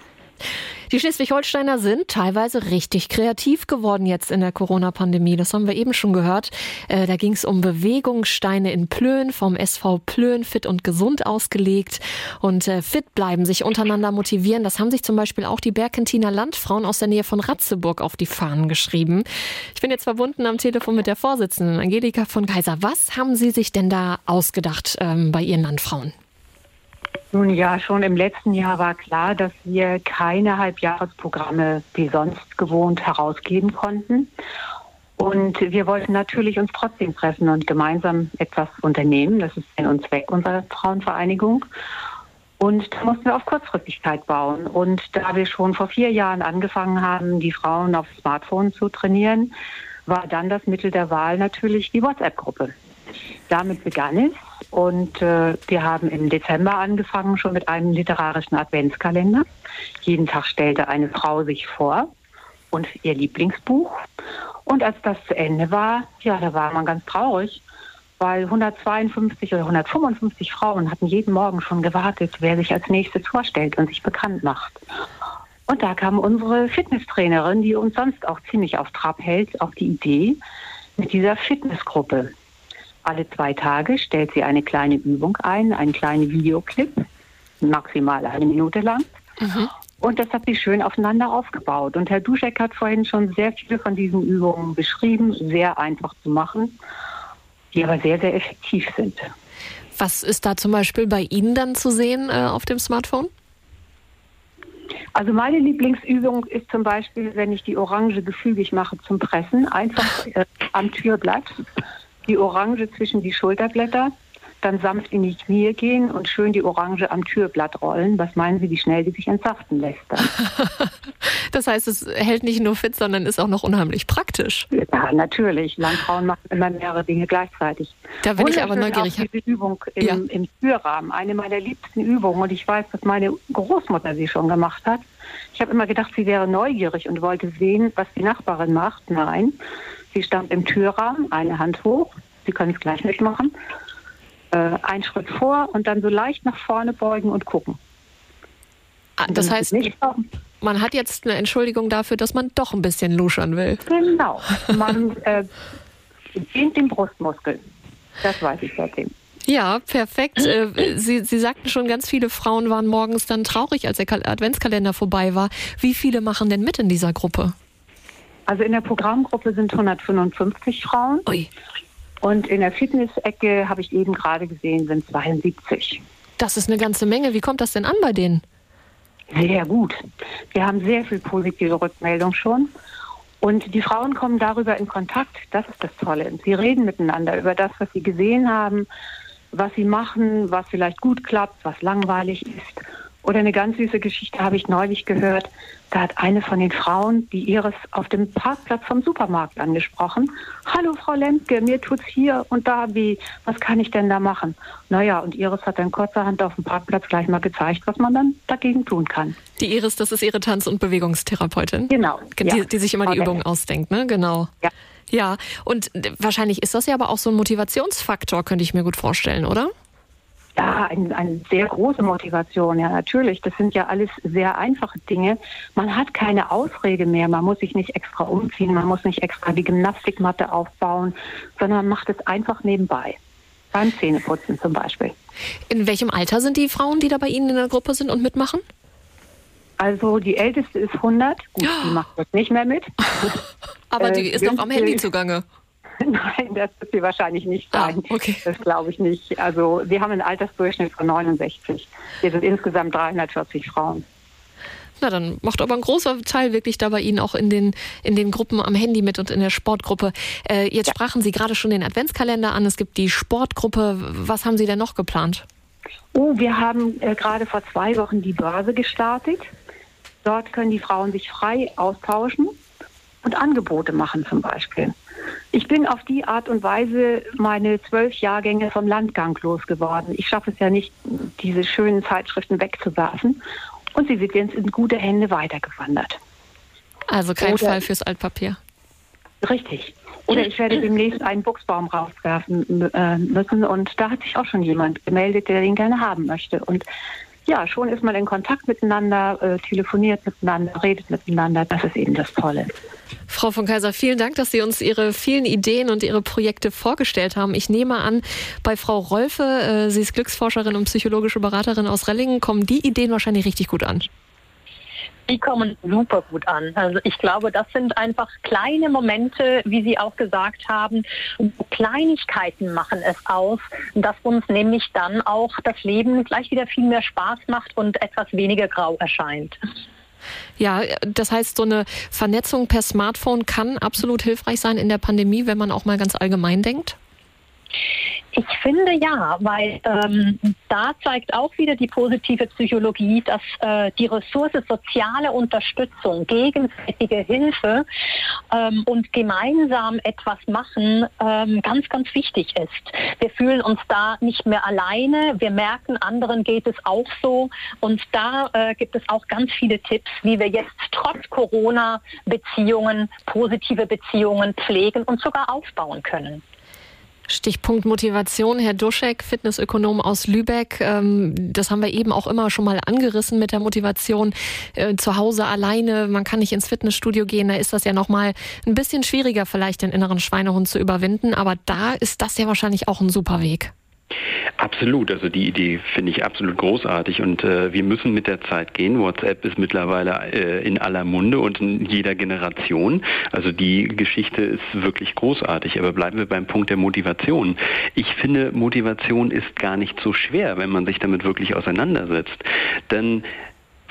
Die Schleswig-Holsteiner sind teilweise richtig kreativ geworden jetzt in der Corona-Pandemie. Das haben wir eben schon gehört. Äh, da ging es um Bewegungssteine in Plön vom SV Plön fit und gesund ausgelegt. Und äh, fit bleiben, sich untereinander motivieren. Das haben sich zum Beispiel auch die Berkentiner Landfrauen aus der Nähe von Ratzeburg auf die Fahnen geschrieben. Ich bin jetzt verbunden am Telefon mit der Vorsitzenden Angelika von Kaiser. Was haben Sie sich denn da ausgedacht ähm, bei Ihren Landfrauen? Nun ja, schon im letzten Jahr war klar, dass wir keine Halbjahresprogramme wie sonst gewohnt herausgeben konnten. Und wir wollten natürlich uns trotzdem treffen und gemeinsam etwas unternehmen. Das ist Sinn und Zweck unserer Frauenvereinigung. Und da mussten wir auf Kurzfristigkeit bauen. Und da wir schon vor vier Jahren angefangen haben, die Frauen auf Smartphone zu trainieren, war dann das Mittel der Wahl natürlich die WhatsApp-Gruppe. Damit begann es und äh, wir haben im Dezember angefangen schon mit einem literarischen Adventskalender. Jeden Tag stellte eine Frau sich vor und ihr Lieblingsbuch. Und als das zu Ende war, ja, da war man ganz traurig, weil 152 oder 155 Frauen hatten jeden Morgen schon gewartet, wer sich als nächstes vorstellt und sich bekannt macht. Und da kam unsere Fitnesstrainerin, die uns sonst auch ziemlich auf Trab hält, auf die Idee mit dieser Fitnessgruppe. Alle zwei Tage stellt sie eine kleine Übung ein, einen kleinen Videoclip, maximal eine Minute lang. Mhm. Und das hat sie schön aufeinander aufgebaut. Und Herr Duschek hat vorhin schon sehr viele von diesen Übungen beschrieben, sehr einfach zu machen, die aber sehr, sehr effektiv sind. Was ist da zum Beispiel bei Ihnen dann zu sehen äh, auf dem Smartphone? Also meine Lieblingsübung ist zum Beispiel, wenn ich die Orange gefügig mache zum Pressen, einfach äh, am Türblatt die Orange zwischen die Schulterblätter, dann sanft in die Knie gehen und schön die Orange am Türblatt rollen. Was meinen Sie, wie schnell die sich entsaften lässt? das heißt, es hält nicht nur fit, sondern ist auch noch unheimlich praktisch. Ja, natürlich. Landfrauen machen immer mehrere Dinge gleichzeitig. Da bin ich aber neugierig. Auch diese Übung im, ja. im Türrahmen, eine meiner liebsten Übungen. Und ich weiß, dass meine Großmutter sie schon gemacht hat. Ich habe immer gedacht, sie wäre neugierig und wollte sehen, was die Nachbarin macht. Nein, Sie stand im Türrahmen, eine Hand hoch. Sie können es gleich mitmachen. Äh, ein Schritt vor und dann so leicht nach vorne beugen und gucken. Ah, das heißt, man hat jetzt eine Entschuldigung dafür, dass man doch ein bisschen luschern will. Genau. Man äh, dehnt den Brustmuskel. Das weiß ich seitdem. Ja, perfekt. Äh, Sie, Sie sagten schon, ganz viele Frauen waren morgens dann traurig, als der Adventskalender vorbei war. Wie viele machen denn mit in dieser Gruppe? Also in der Programmgruppe sind 155 Frauen. Ui. Und in der Fitness-Ecke habe ich eben gerade gesehen, sind 72. Das ist eine ganze Menge. Wie kommt das denn an bei denen? Sehr gut. Wir haben sehr viel positive Rückmeldung schon. Und die Frauen kommen darüber in Kontakt. Das ist das Tolle. Sie reden miteinander über das, was sie gesehen haben, was sie machen, was vielleicht gut klappt, was langweilig ist. Oder eine ganz süße Geschichte habe ich neulich gehört. Da hat eine von den Frauen die Iris auf dem Parkplatz vom Supermarkt angesprochen. Hallo Frau Lemke, mir tut's hier und da weh. Was kann ich denn da machen? Naja, und Iris hat dann kurzerhand auf dem Parkplatz gleich mal gezeigt, was man dann dagegen tun kann. Die Iris, das ist Ihre Tanz- und Bewegungstherapeutin. Genau. Die, ja. die sich immer die Übungen ausdenkt, ne? Genau. Ja. Ja, und wahrscheinlich ist das ja aber auch so ein Motivationsfaktor, könnte ich mir gut vorstellen, oder? Ja, eine ein sehr große Motivation, ja natürlich. Das sind ja alles sehr einfache Dinge. Man hat keine Ausrede mehr, man muss sich nicht extra umziehen, man muss nicht extra die Gymnastikmatte aufbauen, sondern man macht es einfach nebenbei. Beim Zähneputzen zum Beispiel. In welchem Alter sind die Frauen, die da bei Ihnen in der Gruppe sind und mitmachen? Also die älteste ist 100. Gut, die macht jetzt nicht mehr mit. Aber die äh, ist noch am Handy zugange. Nein, das wird sie wahrscheinlich nicht sein. Ah, okay. Das glaube ich nicht. Also wir haben einen Altersdurchschnitt von 69. Wir sind insgesamt 340 Frauen. Na, dann macht aber ein großer Teil wirklich da bei Ihnen auch in den, in den Gruppen am Handy mit und in der Sportgruppe. Äh, jetzt ja. sprachen Sie gerade schon den Adventskalender an. Es gibt die Sportgruppe. Was haben Sie denn noch geplant? Oh, wir haben äh, gerade vor zwei Wochen die Börse gestartet. Dort können die Frauen sich frei austauschen und Angebote machen zum Beispiel. Ich bin auf die Art und Weise meine zwölf Jahrgänge vom Landgang losgeworden. Ich schaffe es ja nicht, diese schönen Zeitschriften wegzuwerfen. Und sie sind jetzt in gute Hände weitergewandert. Also kein Oder Fall fürs Altpapier. Richtig. Oder ich werde demnächst einen Buchsbaum rauswerfen äh, müssen. Und da hat sich auch schon jemand gemeldet, der den gerne haben möchte. Und ja, schon ist man in Kontakt miteinander, äh, telefoniert miteinander, redet miteinander. Das ist eben das Tolle. Frau von Kaiser, vielen Dank, dass Sie uns Ihre vielen Ideen und Ihre Projekte vorgestellt haben. Ich nehme an, bei Frau Rolfe, äh, sie ist Glücksforscherin und psychologische Beraterin aus Rellingen, kommen die Ideen wahrscheinlich richtig gut an die kommen super gut an. Also ich glaube, das sind einfach kleine Momente, wie Sie auch gesagt haben. Kleinigkeiten machen es aus, dass uns nämlich dann auch das Leben gleich wieder viel mehr Spaß macht und etwas weniger grau erscheint. Ja, das heißt, so eine Vernetzung per Smartphone kann absolut hilfreich sein in der Pandemie, wenn man auch mal ganz allgemein denkt? Ich finde ja, weil ähm, da zeigt auch wieder die positive Psychologie, dass äh, die Ressource soziale Unterstützung, gegenseitige Hilfe ähm, und gemeinsam etwas machen ähm, ganz, ganz wichtig ist. Wir fühlen uns da nicht mehr alleine, wir merken, anderen geht es auch so und da äh, gibt es auch ganz viele Tipps, wie wir jetzt trotz Corona Beziehungen, positive Beziehungen pflegen und sogar aufbauen können. Stichpunkt Motivation, Herr Duschek, Fitnessökonom aus Lübeck. Ähm, das haben wir eben auch immer schon mal angerissen mit der Motivation äh, zu Hause alleine. Man kann nicht ins Fitnessstudio gehen. Da ist das ja noch mal ein bisschen schwieriger, vielleicht den inneren Schweinehund zu überwinden. Aber da ist das ja wahrscheinlich auch ein super Weg. Absolut, also die Idee finde ich absolut großartig und äh, wir müssen mit der Zeit gehen. WhatsApp ist mittlerweile äh, in aller Munde und in jeder Generation. Also die Geschichte ist wirklich großartig. Aber bleiben wir beim Punkt der Motivation. Ich finde, Motivation ist gar nicht so schwer, wenn man sich damit wirklich auseinandersetzt. Denn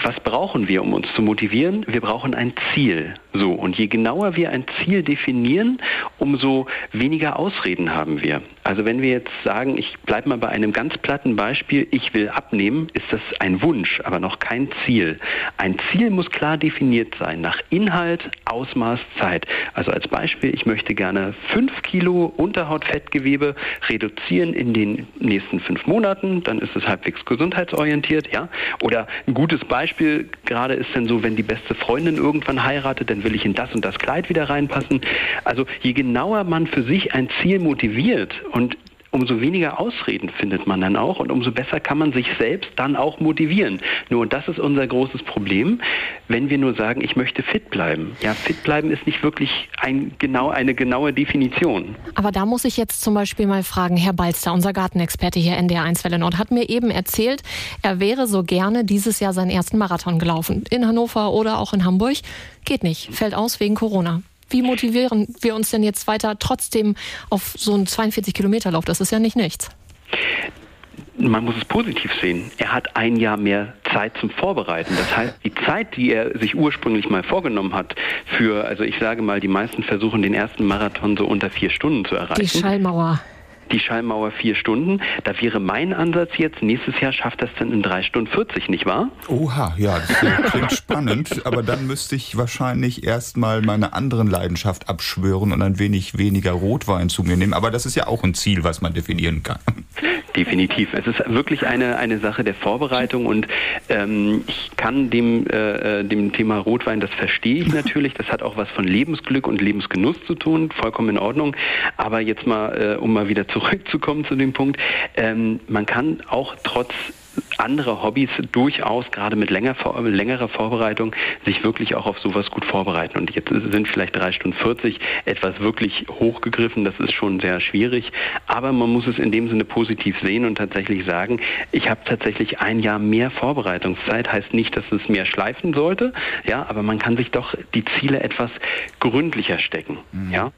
was brauchen wir, um uns zu motivieren? Wir brauchen ein Ziel. So, und je genauer wir ein Ziel definieren, umso weniger Ausreden haben wir. Also wenn wir jetzt sagen, ich bleibe mal bei einem ganz platten Beispiel, ich will abnehmen, ist das ein Wunsch, aber noch kein Ziel. Ein Ziel muss klar definiert sein, nach Inhalt, Ausmaß, Zeit. Also als Beispiel, ich möchte gerne fünf Kilo Unterhautfettgewebe reduzieren in den nächsten fünf Monaten, dann ist es halbwegs gesundheitsorientiert, ja. Oder ein gutes Beispiel gerade ist dann so, wenn die beste Freundin irgendwann heiratet, dann will ich in das und das Kleid wieder reinpassen. Also je genauer man für sich ein Ziel motiviert und umso weniger Ausreden findet man dann auch und umso besser kann man sich selbst dann auch motivieren. Nur das ist unser großes Problem, wenn wir nur sagen, ich möchte fit bleiben. Ja, fit bleiben ist nicht wirklich ein, genau, eine genaue Definition. Aber da muss ich jetzt zum Beispiel mal fragen, Herr Balster, unser Gartenexperte hier NDR 1 Welle Nord, hat mir eben erzählt, er wäre so gerne dieses Jahr seinen ersten Marathon gelaufen. In Hannover oder auch in Hamburg. Geht nicht, fällt aus wegen Corona. Wie motivieren wir uns denn jetzt weiter trotzdem auf so einen 42 Kilometer Lauf? Das ist ja nicht nichts. Man muss es positiv sehen. Er hat ein Jahr mehr Zeit zum Vorbereiten. Das heißt, die Zeit, die er sich ursprünglich mal vorgenommen hat, für, also ich sage mal, die meisten versuchen den ersten Marathon so unter vier Stunden zu erreichen. Die Schallmauer die Schallmauer vier Stunden. Da wäre mein Ansatz jetzt, nächstes Jahr schafft das dann in drei Stunden 40, nicht wahr? Oha, ja, das klingt spannend, aber dann müsste ich wahrscheinlich erstmal meine anderen Leidenschaft abschwören und ein wenig weniger Rotwein zu mir nehmen. Aber das ist ja auch ein Ziel, was man definieren kann. Definitiv. Es ist wirklich eine, eine Sache der Vorbereitung und ähm, ich kann dem, äh, dem Thema Rotwein, das verstehe ich natürlich, das hat auch was von Lebensglück und Lebensgenuss zu tun, vollkommen in Ordnung. Aber jetzt mal, äh, um mal wieder zurückzukommen zu dem Punkt, ähm, man kann auch trotz andere Hobbys durchaus gerade mit länger, längerer Vorbereitung sich wirklich auch auf sowas gut vorbereiten. Und jetzt sind vielleicht drei Stunden 40 etwas wirklich hochgegriffen. Das ist schon sehr schwierig. Aber man muss es in dem Sinne positiv sehen und tatsächlich sagen, ich habe tatsächlich ein Jahr mehr Vorbereitungszeit. Heißt nicht, dass es mehr schleifen sollte. Ja, aber man kann sich doch die Ziele etwas gründlicher stecken. Mhm. Ja.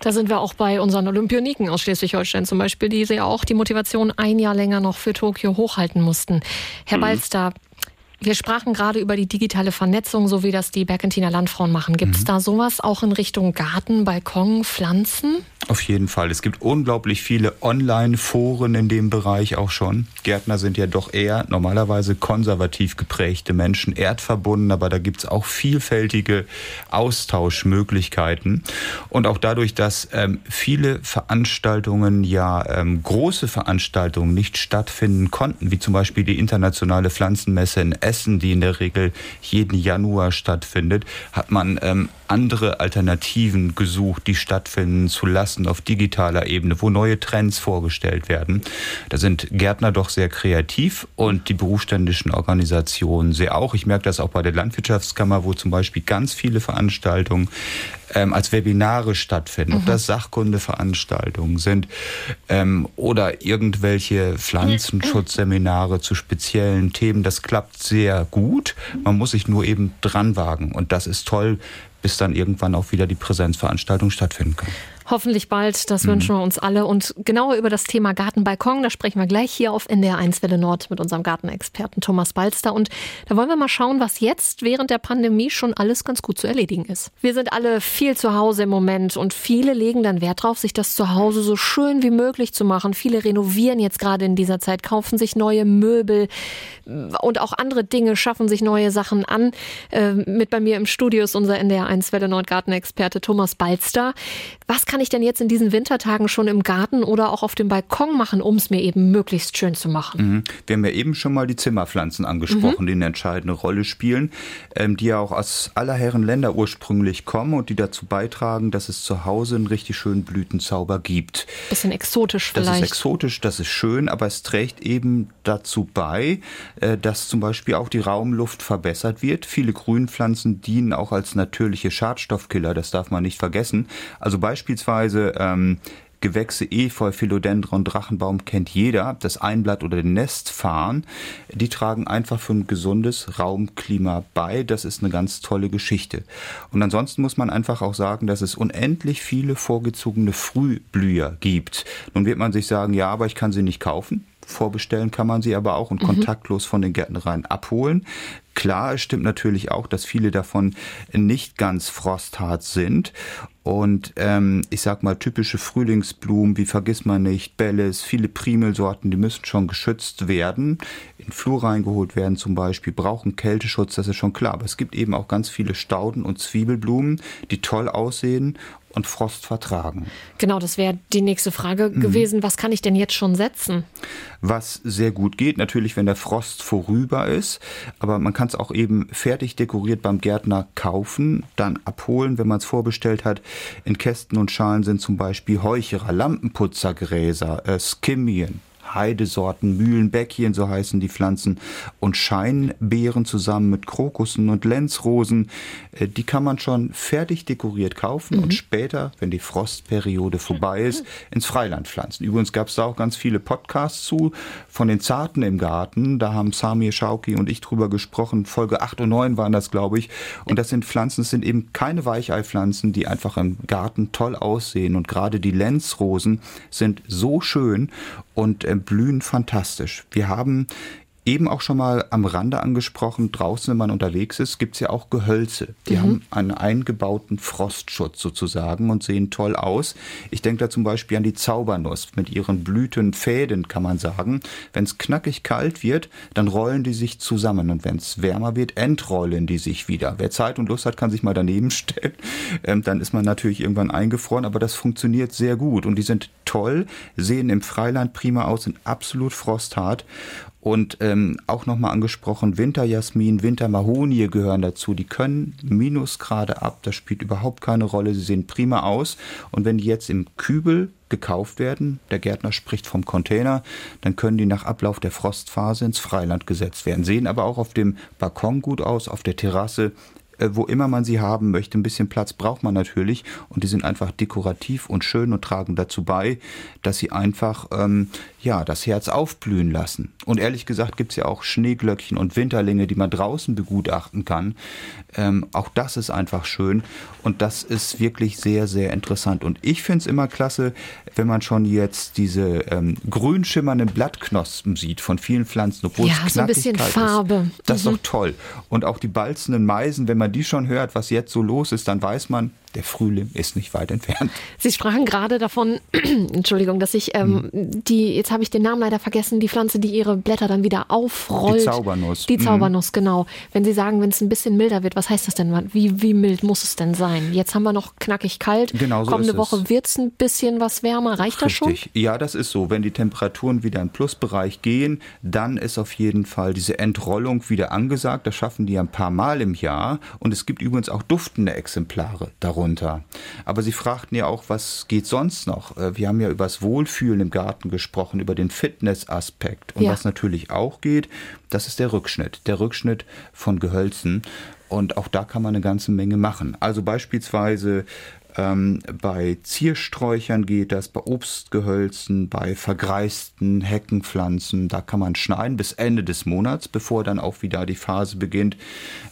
Da sind wir auch bei unseren Olympioniken aus Schleswig-Holstein zum Beispiel, die sie auch die Motivation ein Jahr länger noch für Tokio hochhalten mussten. Herr mhm. Balster, Wir sprachen gerade über die digitale Vernetzung, so wie das die Bergentiner Landfrauen machen. Gibt es mhm. da sowas auch in Richtung Garten, Balkon, Pflanzen? Auf jeden Fall. Es gibt unglaublich viele Online-Foren in dem Bereich auch schon. Gärtner sind ja doch eher normalerweise konservativ geprägte Menschen, erdverbunden, aber da gibt es auch vielfältige Austauschmöglichkeiten. Und auch dadurch, dass ähm, viele Veranstaltungen ja ähm, große Veranstaltungen nicht stattfinden konnten, wie zum Beispiel die internationale Pflanzenmesse in Essen, die in der Regel jeden Januar stattfindet, hat man ähm, andere Alternativen gesucht, die stattfinden zu lassen auf digitaler Ebene, wo neue Trends vorgestellt werden. Da sind Gärtner doch sehr kreativ und die berufsständischen Organisationen sehr auch. Ich merke das auch bei der Landwirtschaftskammer, wo zum Beispiel ganz viele Veranstaltungen ähm, als Webinare stattfinden, mhm. ob das Sachkundeveranstaltungen sind ähm, oder irgendwelche Pflanzenschutzseminare zu speziellen Themen. Das klappt sehr gut. Man muss sich nur eben dran wagen. Und das ist toll, bis dann irgendwann auch wieder die Präsenzveranstaltung stattfinden kann. Hoffentlich bald, das mhm. wünschen wir uns alle. Und genauer über das Thema Gartenbalkon, da sprechen wir gleich hier auf NDR 1 Welle Nord mit unserem Gartenexperten Thomas Balster. Und da wollen wir mal schauen, was jetzt während der Pandemie schon alles ganz gut zu erledigen ist. Wir sind alle viel zu Hause im Moment und viele legen dann Wert darauf, sich das zu Hause so schön wie möglich zu machen. Viele renovieren jetzt gerade in dieser Zeit, kaufen sich neue Möbel und auch andere Dinge, schaffen sich neue Sachen an. Äh, mit bei mir im Studio ist unser NDR 1 Welle Nord Gartenexperte Thomas Balster. Was kann kann ich denn jetzt in diesen Wintertagen schon im Garten oder auch auf dem Balkon machen, um es mir eben möglichst schön zu machen? Mhm. Wir haben ja eben schon mal die Zimmerpflanzen angesprochen, mhm. die eine entscheidende Rolle spielen, ähm, die ja auch aus aller Herren Länder ursprünglich kommen und die dazu beitragen, dass es zu Hause einen richtig schönen Blütenzauber gibt. Bisschen exotisch vielleicht. Das ist exotisch, das ist schön, aber es trägt eben dazu bei, äh, dass zum Beispiel auch die Raumluft verbessert wird. Viele Grünpflanzen dienen auch als natürliche Schadstoffkiller, das darf man nicht vergessen. Also beispielsweise beispielsweise ähm, Gewächse Efeu, Philodendron, Drachenbaum kennt jeder, das Einblatt oder den Nestfarn, die tragen einfach für ein gesundes Raumklima bei. Das ist eine ganz tolle Geschichte. Und ansonsten muss man einfach auch sagen, dass es unendlich viele vorgezogene Frühblüher gibt. Nun wird man sich sagen, ja, aber ich kann sie nicht kaufen. Vorbestellen kann man sie aber auch und mhm. kontaktlos von den Gärtnereien abholen. Klar, es stimmt natürlich auch, dass viele davon nicht ganz frosthart sind. Und ähm, ich sag mal, typische Frühlingsblumen wie vergiss man nicht, Bellis, viele Primelsorten, die müssen schon geschützt werden, in Flur reingeholt werden zum Beispiel, brauchen Kälteschutz, das ist schon klar. Aber es gibt eben auch ganz viele Stauden und Zwiebelblumen, die toll aussehen und Frost vertragen. Genau, das wäre die nächste Frage mhm. gewesen. Was kann ich denn jetzt schon setzen? Was sehr gut geht, natürlich, wenn der Frost vorüber ist. Aber man kann es auch eben fertig dekoriert beim Gärtner kaufen, dann abholen, wenn man es vorbestellt hat. In Kästen und Schalen sind zum Beispiel Heucherer, Lampenputzergräser, äh, Skimmien, Heidesorten, Mühlenbäckchen, so heißen die Pflanzen, und Scheinbeeren zusammen mit Krokussen und Lenzrosen. Äh, die kann man schon fertig dekoriert kaufen mhm. und später, wenn die Frostperiode vorbei ist, ins Freiland pflanzen. Übrigens gab es da auch ganz viele Podcasts zu von den Zarten im Garten. Da haben Samir Schauki und ich drüber gesprochen. Folge 8 und 9 waren das, glaube ich. Und das sind Pflanzen, das sind eben keine Weicheipflanzen, die einfach im Garten toll aussehen. Und gerade die Lenzrosen sind so schön und äh, blühen fantastisch. Wir haben eben auch schon mal am Rande angesprochen, draußen, wenn man unterwegs ist, gibt's ja auch Gehölze. Die mhm. haben einen eingebauten Frostschutz sozusagen und sehen toll aus. Ich denke da zum Beispiel an die Zaubernuss mit ihren Blütenfäden, kann man sagen. Wenn es knackig kalt wird, dann rollen die sich zusammen und wenn es wärmer wird, entrollen die sich wieder. Wer Zeit und Lust hat, kann sich mal daneben stellen. Ähm, dann ist man natürlich irgendwann eingefroren, aber das funktioniert sehr gut und die sind toll, sehen im Freiland prima aus, sind absolut frosthart und ähm, auch nochmal angesprochen, Winterjasmin, Wintermahonie gehören dazu. Die können Minusgrade ab, das spielt überhaupt keine Rolle. Sie sehen prima aus. Und wenn die jetzt im Kübel gekauft werden, der Gärtner spricht vom Container, dann können die nach Ablauf der Frostphase ins Freiland gesetzt werden. Sehen aber auch auf dem Balkon gut aus, auf der Terrasse wo immer man sie haben möchte. Ein bisschen Platz braucht man natürlich und die sind einfach dekorativ und schön und tragen dazu bei, dass sie einfach ähm, ja das Herz aufblühen lassen. Und ehrlich gesagt gibt es ja auch Schneeglöckchen und Winterlinge, die man draußen begutachten kann. Ähm, auch das ist einfach schön und das ist wirklich sehr, sehr interessant. Und ich finde es immer klasse, wenn man schon jetzt diese ähm, grün schimmernden Blattknospen sieht von vielen Pflanzen, obwohl ja, es so ein bisschen Farbe. Ist. Das ist doch toll. Und auch die balzenden Meisen, wenn man die schon hört, was jetzt so los ist, dann weiß man, der Frühling ist nicht weit entfernt. Sie sprachen gerade davon, Entschuldigung, dass ich ähm, hm. die, jetzt habe ich den Namen leider vergessen, die Pflanze, die ihre Blätter dann wieder aufrollt. Die Zaubernuss. Die mhm. Zaubernuss, mhm. genau. Wenn Sie sagen, wenn es ein bisschen milder wird, was heißt das denn? Wie, wie mild muss es denn sein? Jetzt haben wir noch knackig kalt. Genau so Kommende Woche wird es ein bisschen was wärmer. Reicht das schon? Richtig. Ja, das ist so. Wenn die Temperaturen wieder im Plusbereich gehen, dann ist auf jeden Fall diese Entrollung wieder angesagt. Das schaffen die ein paar Mal im Jahr. Und es gibt übrigens auch duftende Exemplare darunter. Aber Sie fragten ja auch, was geht sonst noch? Äh, wir haben ja über das Wohlfühlen im Garten gesprochen, über den Fitnessaspekt. Und ja. was natürlich auch geht, das ist der Rückschnitt. Der Rückschnitt von Gehölzen. Und auch da kann man eine ganze Menge machen. Also beispielsweise ähm, bei Ziersträuchern geht das, bei Obstgehölzen, bei vergreisten Heckenpflanzen. Da kann man schneiden bis Ende des Monats, bevor dann auch wieder die Phase beginnt,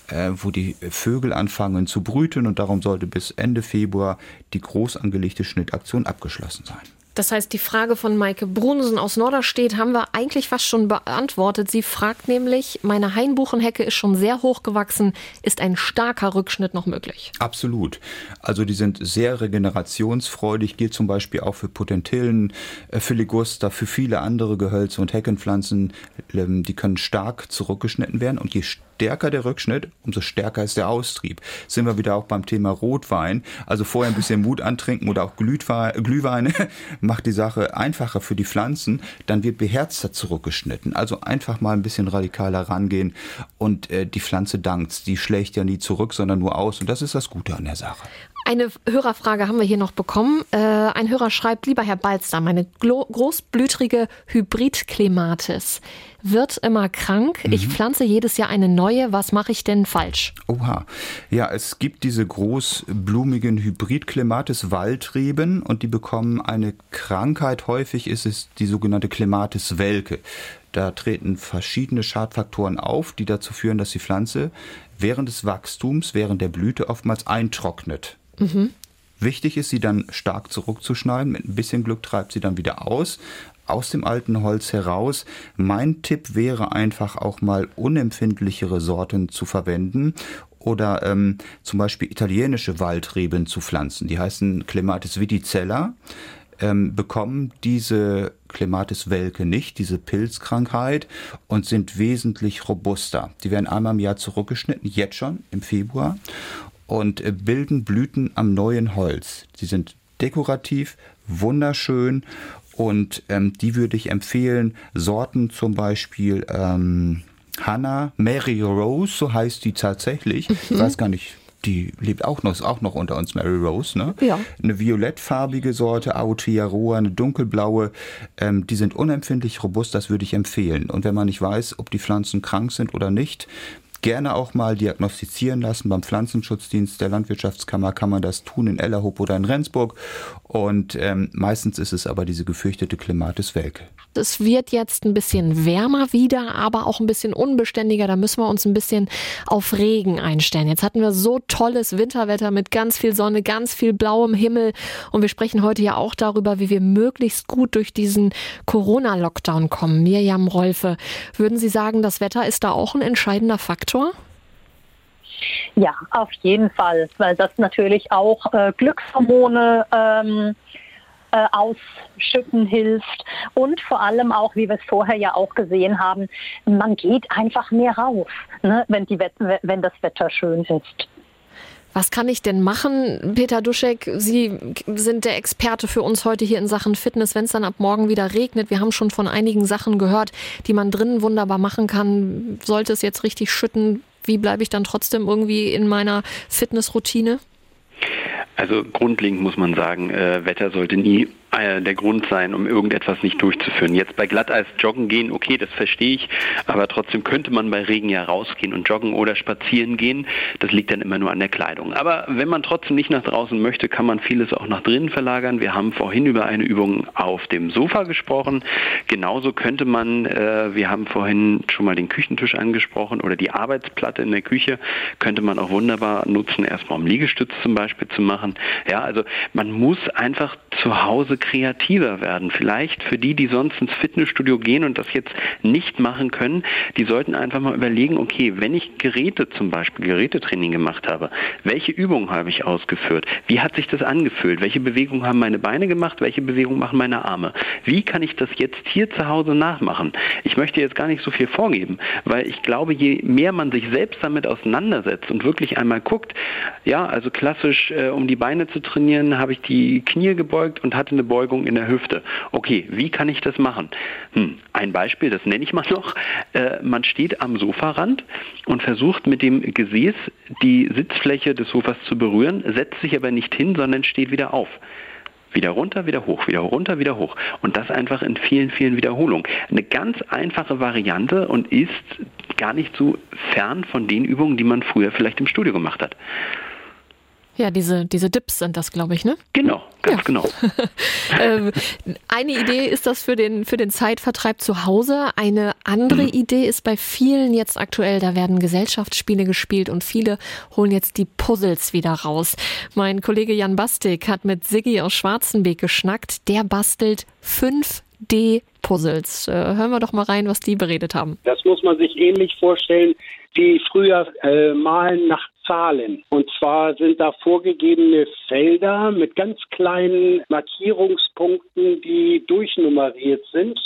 äh, wo die Vögel anfangen zu brüten. Und darum sollte bis Ende Februar die groß angelegte Schnittaktion abgeschlossen sein. Das heißt, die Frage von Maike Brunsen aus Norderstedt haben wir eigentlich fast schon beantwortet. Sie fragt nämlich, meine Hainbuchenhecke ist schon sehr hoch gewachsen. Ist ein starker Rückschnitt noch möglich? Absolut. Also die sind sehr regenerationsfreudig, gilt zum Beispiel auch für Potentillen, äh, für Liguster, für viele andere Gehölze und Heckenpflanzen. Ähm, die können stark zurückgeschnitten werden und je stärker der Rückschnitt, umso stärker ist der Austrieb. Sind wir wieder auch beim Thema Rotwein. Also vorher ein bisschen Mut antrinken oder auch Glühweine macht die Sache einfacher für die Pflanzen. Dann wird beherzter zurückgeschnitten. Also einfach mal ein bisschen radikaler rangehen und äh, die Pflanze dankt. Die schlägt ja nie zurück, sondern nur aus. Und das ist das Gute an der Sache. Eine Hörerfrage haben wir hier noch bekommen. Äh, ein Hörer schreibt, lieber Herr Balster, meine großblütrige Hybrid-Klematis wird immer krank. Mhm. Ich pflanze jedes Jahr eine neue. Was mache ich denn falsch? Oha. Ja, es gibt diese großblumigen Hybrid-Klematis Waldreben und die bekommen eine Krankheit. Häufig ist es die sogenannte Klematis Welke. Da treten verschiedene Schadfaktoren auf, die dazu führen, dass die Pflanze während des Wachstums, während der Blüte oftmals eintrocknet. Mhm. Wichtig ist, sie dann stark zurückzuschneiden. Mit ein bisschen Glück treibt sie dann wieder aus, aus dem alten Holz heraus. Mein Tipp wäre einfach auch mal unempfindlichere Sorten zu verwenden oder ähm, zum Beispiel italienische Waldreben zu pflanzen. Die heißen Clematis viticella, ähm, bekommen diese Clematis welke nicht, diese Pilzkrankheit und sind wesentlich robuster. Die werden einmal im Jahr zurückgeschnitten, jetzt schon im Februar und äh, bilden Blüten am neuen Holz. Sie sind dekorativ, wunderschön und ähm, die würde ich empfehlen. Sorten zum Beispiel ähm, Hannah Mary Rose, so heißt die tatsächlich. Mhm. Ich weiß gar nicht, die lebt auch noch, ist auch noch unter uns, Mary Rose, ne? Ja. Eine violettfarbige Sorte, Aotearoa, eine dunkelblaue. Ähm, die sind unempfindlich robust, das würde ich empfehlen. Und wenn man nicht weiß, ob die Pflanzen krank sind oder nicht, gerne auch mal diagnostizieren lassen. Beim Pflanzenschutzdienst der Landwirtschaftskammer kann man das tun in Ellerhoop oder in Rendsburg. Und ähm, meistens ist es aber diese gefürchtete Klimatis welke. Es wird jetzt ein bisschen wärmer wieder, aber auch ein bisschen unbeständiger. Da müssen wir uns ein bisschen auf Regen einstellen. Jetzt hatten wir so tolles Winterwetter mit ganz viel Sonne, ganz viel blauem Himmel. Und wir sprechen heute ja auch darüber, wie wir möglichst gut durch diesen Corona-Lockdown kommen. Mirjam Rolfe, würden Sie sagen, das Wetter ist da auch ein entscheidender Faktor? Faktor? Ja, auf jeden Fall, weil das natürlich auch äh, Glückshormone ähm, äh, ausschütten hilft und vor allem auch, wie wir es vorher ja auch gesehen haben, man geht einfach mehr raus, ne, wenn, die, wenn das Wetter schön ist. Was kann ich denn machen? Peter Duschek, Sie sind der Experte für uns heute hier in Sachen Fitness, wenn es dann ab morgen wieder regnet. Wir haben schon von einigen Sachen gehört, die man drinnen wunderbar machen kann. Sollte es jetzt richtig schütten, wie bleibe ich dann trotzdem irgendwie in meiner Fitnessroutine? Also grundlegend muss man sagen, äh, Wetter sollte nie der Grund sein, um irgendetwas nicht durchzuführen. Jetzt bei Glatteis joggen gehen, okay, das verstehe ich, aber trotzdem könnte man bei Regen ja rausgehen und joggen oder spazieren gehen. Das liegt dann immer nur an der Kleidung. Aber wenn man trotzdem nicht nach draußen möchte, kann man vieles auch nach drinnen verlagern. Wir haben vorhin über eine Übung auf dem Sofa gesprochen. Genauso könnte man, äh, wir haben vorhin schon mal den Küchentisch angesprochen oder die Arbeitsplatte in der Küche, könnte man auch wunderbar nutzen, erstmal um Liegestütz zum Beispiel zu machen. Ja, also man muss einfach zu Hause kreativer werden. Vielleicht für die, die sonst ins Fitnessstudio gehen und das jetzt nicht machen können, die sollten einfach mal überlegen, okay, wenn ich Geräte zum Beispiel, Gerätetraining gemacht habe, welche Übungen habe ich ausgeführt? Wie hat sich das angefühlt? Welche Bewegungen haben meine Beine gemacht? Welche Bewegungen machen meine Arme? Wie kann ich das jetzt hier zu Hause nachmachen? Ich möchte jetzt gar nicht so viel vorgeben, weil ich glaube, je mehr man sich selbst damit auseinandersetzt und wirklich einmal guckt, ja, also klassisch, äh, um die Beine zu trainieren, habe ich die Knie gebeugt und hatte eine Beugung in der Hüfte. Okay, wie kann ich das machen? Hm, ein Beispiel, das nenne ich mal noch. Äh, man steht am Sofarand und versucht mit dem Gesäß die Sitzfläche des Sofas zu berühren, setzt sich aber nicht hin, sondern steht wieder auf. Wieder runter, wieder hoch, wieder runter, wieder hoch. Und das einfach in vielen, vielen Wiederholungen. Eine ganz einfache Variante und ist gar nicht so fern von den Übungen, die man früher vielleicht im Studio gemacht hat. Ja, diese, diese Dips sind das, glaube ich, ne? Genau, ganz ja. genau. ähm, eine Idee ist das für den, für den Zeitvertreib zu Hause. Eine andere mhm. Idee ist bei vielen jetzt aktuell, da werden Gesellschaftsspiele gespielt und viele holen jetzt die Puzzles wieder raus. Mein Kollege Jan Bastik hat mit Siggi aus Schwarzenbeek geschnackt. Der bastelt 5D-Puzzles. Äh, hören wir doch mal rein, was die beredet haben. Das muss man sich ähnlich vorstellen wie früher äh, Malen nach Zahlen. Und zwar sind da vorgegebene Felder mit ganz kleinen Markierungspunkten, die durchnummeriert sind.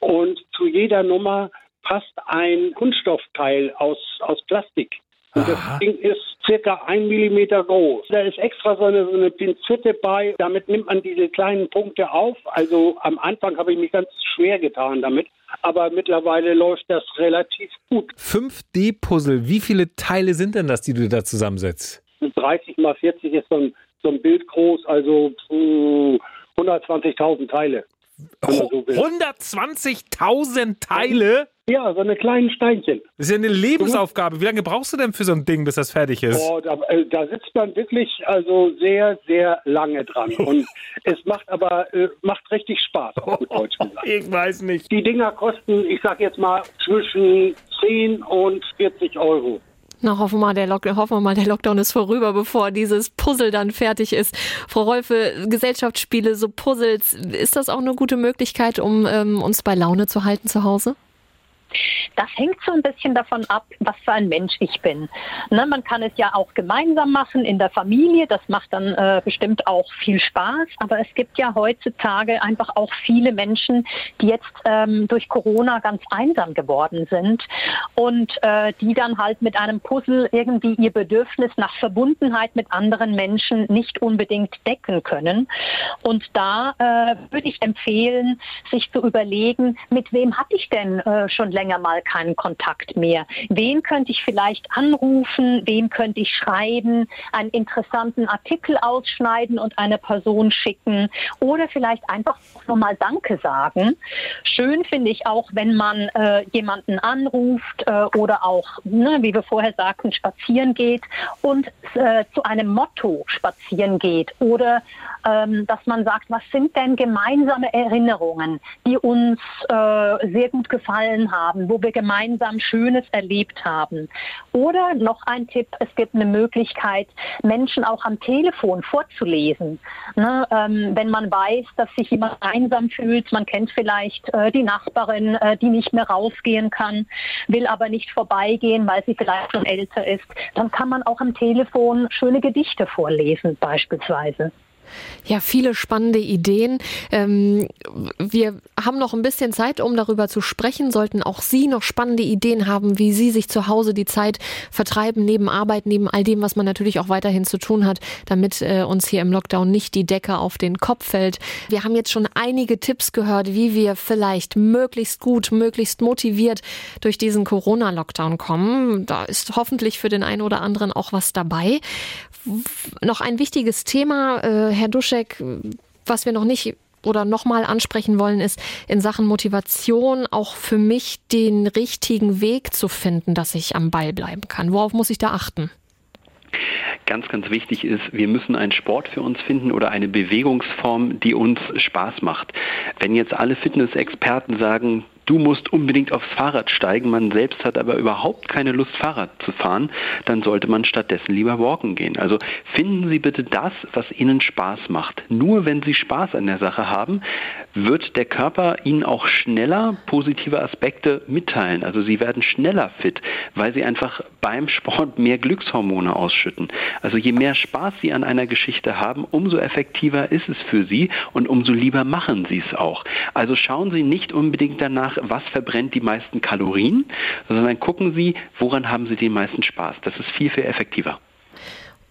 Und zu jeder Nummer passt ein Kunststoffteil aus, aus Plastik. Und das Ding ist circa ein Millimeter groß. Da ist extra so eine, so eine Pinzette bei. Damit nimmt man diese kleinen Punkte auf. Also am Anfang habe ich mich ganz schwer getan damit. Aber mittlerweile läuft das relativ gut. 5D-Puzzle, wie viele Teile sind denn das, die du da zusammensetzt? 30 mal 40 ist so ein, so ein Bild groß, also 120.000 Teile. 120.000 Teile? Ja, so eine kleinen Steinchen. Das ist ja eine Lebensaufgabe. Wie lange brauchst du denn für so ein Ding, bis das fertig ist? Oh, da, äh, da sitzt man wirklich also sehr, sehr lange dran. Und es macht aber äh, macht richtig Spaß, auf Deutsch gesagt. Ich weiß nicht. Die Dinger kosten, ich sag jetzt mal, zwischen 10 und 40 Euro. Na, hoffen wir, mal, der hoffen wir mal, der Lockdown ist vorüber, bevor dieses Puzzle dann fertig ist. Frau Rolfe, Gesellschaftsspiele, so Puzzles, ist das auch eine gute Möglichkeit, um ähm, uns bei Laune zu halten zu Hause? Das hängt so ein bisschen davon ab, was für ein Mensch ich bin. Ne, man kann es ja auch gemeinsam machen in der Familie. Das macht dann äh, bestimmt auch viel Spaß. Aber es gibt ja heutzutage einfach auch viele Menschen, die jetzt ähm, durch Corona ganz einsam geworden sind und äh, die dann halt mit einem Puzzle irgendwie ihr Bedürfnis nach Verbundenheit mit anderen Menschen nicht unbedingt decken können. Und da äh, würde ich empfehlen, sich zu überlegen, mit wem hatte ich denn äh, schon länger mal keinen Kontakt mehr. Wen könnte ich vielleicht anrufen? Wem könnte ich schreiben? Einen interessanten Artikel ausschneiden und einer Person schicken? Oder vielleicht einfach nochmal Danke sagen. Schön finde ich auch, wenn man äh, jemanden anruft äh, oder auch, ne, wie wir vorher sagten, spazieren geht und äh, zu einem Motto spazieren geht. Oder ähm, dass man sagt, was sind denn gemeinsame Erinnerungen, die uns äh, sehr gut gefallen haben? Haben, wo wir gemeinsam Schönes erlebt haben. Oder noch ein Tipp, es gibt eine Möglichkeit, Menschen auch am Telefon vorzulesen. Ne, ähm, wenn man weiß, dass sich jemand einsam fühlt, man kennt vielleicht äh, die Nachbarin, äh, die nicht mehr rausgehen kann, will aber nicht vorbeigehen, weil sie vielleicht schon älter ist, dann kann man auch am Telefon schöne Gedichte vorlesen beispielsweise. Ja, viele spannende Ideen. Ähm, wir haben noch ein bisschen Zeit, um darüber zu sprechen. Sollten auch Sie noch spannende Ideen haben, wie Sie sich zu Hause die Zeit vertreiben, neben Arbeit, neben all dem, was man natürlich auch weiterhin zu tun hat, damit äh, uns hier im Lockdown nicht die Decke auf den Kopf fällt. Wir haben jetzt schon einige Tipps gehört, wie wir vielleicht möglichst gut, möglichst motiviert durch diesen Corona-Lockdown kommen. Da ist hoffentlich für den einen oder anderen auch was dabei. Noch ein wichtiges Thema, äh, Herr Duschek, was wir noch nicht oder nochmal ansprechen wollen, ist in Sachen Motivation auch für mich den richtigen Weg zu finden, dass ich am Ball bleiben kann. Worauf muss ich da achten? ganz, ganz wichtig ist, wir müssen einen Sport für uns finden oder eine Bewegungsform, die uns Spaß macht. Wenn jetzt alle Fitnessexperten sagen, du musst unbedingt aufs Fahrrad steigen, man selbst hat aber überhaupt keine Lust, Fahrrad zu fahren, dann sollte man stattdessen lieber walken gehen. Also finden Sie bitte das, was Ihnen Spaß macht. Nur wenn Sie Spaß an der Sache haben, wird der Körper Ihnen auch schneller positive Aspekte mitteilen. Also Sie werden schneller fit, weil Sie einfach beim Sport mehr Glückshormone ausschütten. Also je mehr Spaß Sie an einer Geschichte haben, umso effektiver ist es für Sie und umso lieber machen Sie es auch. Also schauen Sie nicht unbedingt danach, was verbrennt die meisten Kalorien, sondern gucken Sie, woran haben Sie den meisten Spaß. Das ist viel, viel effektiver.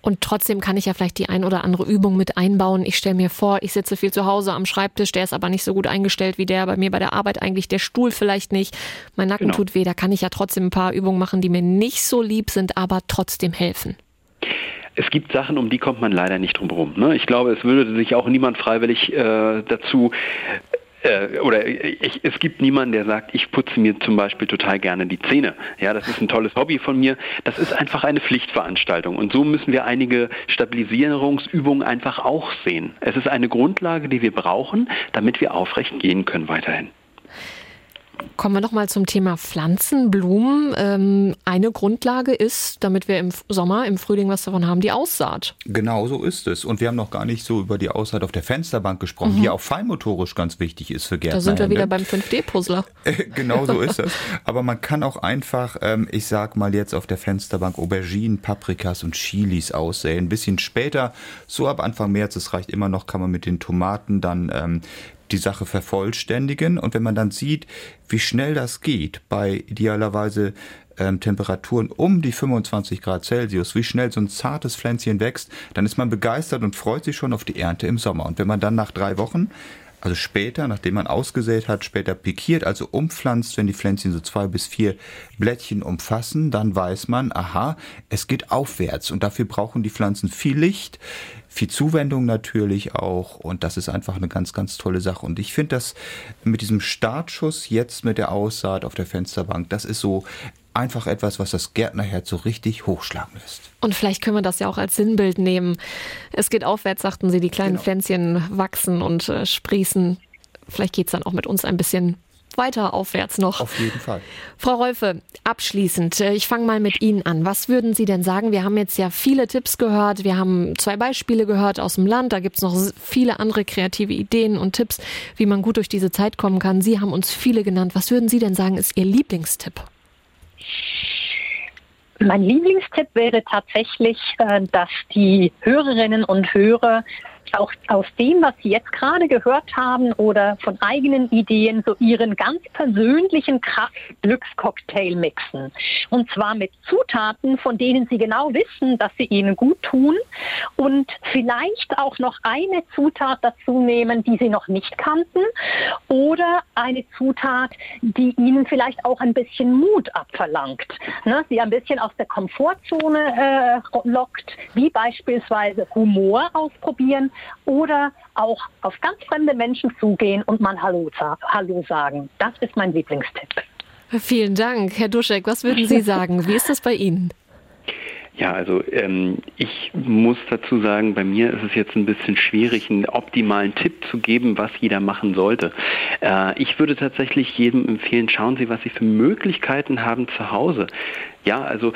Und trotzdem kann ich ja vielleicht die ein oder andere Übung mit einbauen. Ich stelle mir vor, ich sitze viel zu Hause am Schreibtisch, der ist aber nicht so gut eingestellt wie der bei mir bei der Arbeit eigentlich, der Stuhl vielleicht nicht. Mein Nacken genau. tut weh, da kann ich ja trotzdem ein paar Übungen machen, die mir nicht so lieb sind, aber trotzdem helfen es gibt Sachen, um die kommt man leider nicht drum herum. Ne? Ich glaube, es würde sich auch niemand freiwillig äh, dazu äh, oder ich, es gibt niemanden, der sagt, ich putze mir zum Beispiel total gerne die Zähne. Ja, das ist ein tolles Hobby von mir. Das ist einfach eine Pflichtveranstaltung. Und so müssen wir einige Stabilisierungsübungen einfach auch sehen. Es ist eine Grundlage, die wir brauchen, damit wir aufrecht gehen können weiterhin. Kommen wir nochmal zum Thema Pflanzen, Blumen. Ähm, eine Grundlage ist, damit wir im Sommer, im Frühling was davon haben, die Aussaat. Genau so ist es. Und wir haben noch gar nicht so über die Aussaat auf der Fensterbank gesprochen, mhm. die auch feinmotorisch ganz wichtig ist für Gärtner. Da sind wir wieder beim 5D-Puzzler. genau so ist es. Aber man kann auch einfach, ähm, ich sag mal jetzt auf der Fensterbank Auberginen, Paprikas und Chilis aussäen. Ein bisschen später, so ab Anfang März, es reicht immer noch, kann man mit den Tomaten dann ähm, die Sache vervollständigen. Und wenn man dann sieht, wie schnell das geht, bei idealerweise ähm, Temperaturen um die 25 Grad Celsius, wie schnell so ein zartes Pflänzchen wächst, dann ist man begeistert und freut sich schon auf die Ernte im Sommer. Und wenn man dann nach drei Wochen also später, nachdem man ausgesät hat, später pikiert, also umpflanzt, wenn die Pflänzchen so zwei bis vier Blättchen umfassen, dann weiß man, aha, es geht aufwärts und dafür brauchen die Pflanzen viel Licht, viel Zuwendung natürlich auch und das ist einfach eine ganz, ganz tolle Sache. Und ich finde das mit diesem Startschuss jetzt mit der Aussaat auf der Fensterbank, das ist so einfach etwas, was das Gärtnerherz so richtig hochschlagen lässt. Und vielleicht können wir das ja auch als Sinnbild nehmen. Es geht aufwärts, sagten Sie, die kleinen genau. Pflänzchen wachsen und äh, sprießen. Vielleicht geht es dann auch mit uns ein bisschen weiter aufwärts noch. Auf jeden Fall. Frau Rolfe, abschließend, äh, ich fange mal mit Ihnen an. Was würden Sie denn sagen? Wir haben jetzt ja viele Tipps gehört. Wir haben zwei Beispiele gehört aus dem Land. Da gibt es noch viele andere kreative Ideen und Tipps, wie man gut durch diese Zeit kommen kann. Sie haben uns viele genannt. Was würden Sie denn sagen, ist Ihr Lieblingstipp? Mein Lieblingstipp wäre tatsächlich, äh, dass die Hörerinnen und Hörer auch aus dem, was Sie jetzt gerade gehört haben oder von eigenen Ideen, so Ihren ganz persönlichen Kraft-Glückscocktail mixen. Und zwar mit Zutaten, von denen Sie genau wissen, dass sie Ihnen gut tun und vielleicht auch noch eine Zutat dazu nehmen, die Sie noch nicht kannten oder eine Zutat, die Ihnen vielleicht auch ein bisschen Mut abverlangt, ne? Sie ein bisschen aus der Komfortzone äh, lockt, wie beispielsweise Humor ausprobieren oder auch auf ganz fremde Menschen zugehen und mal Hallo, Hallo sagen. Das ist mein Lieblingstipp. Vielen Dank, Herr Duschek. Was würden Sie sagen? Wie ist das bei Ihnen? Ja, also ähm, ich muss dazu sagen, bei mir ist es jetzt ein bisschen schwierig, einen optimalen Tipp zu geben, was jeder machen sollte. Äh, ich würde tatsächlich jedem empfehlen, schauen Sie, was Sie für Möglichkeiten haben zu Hause. Ja, also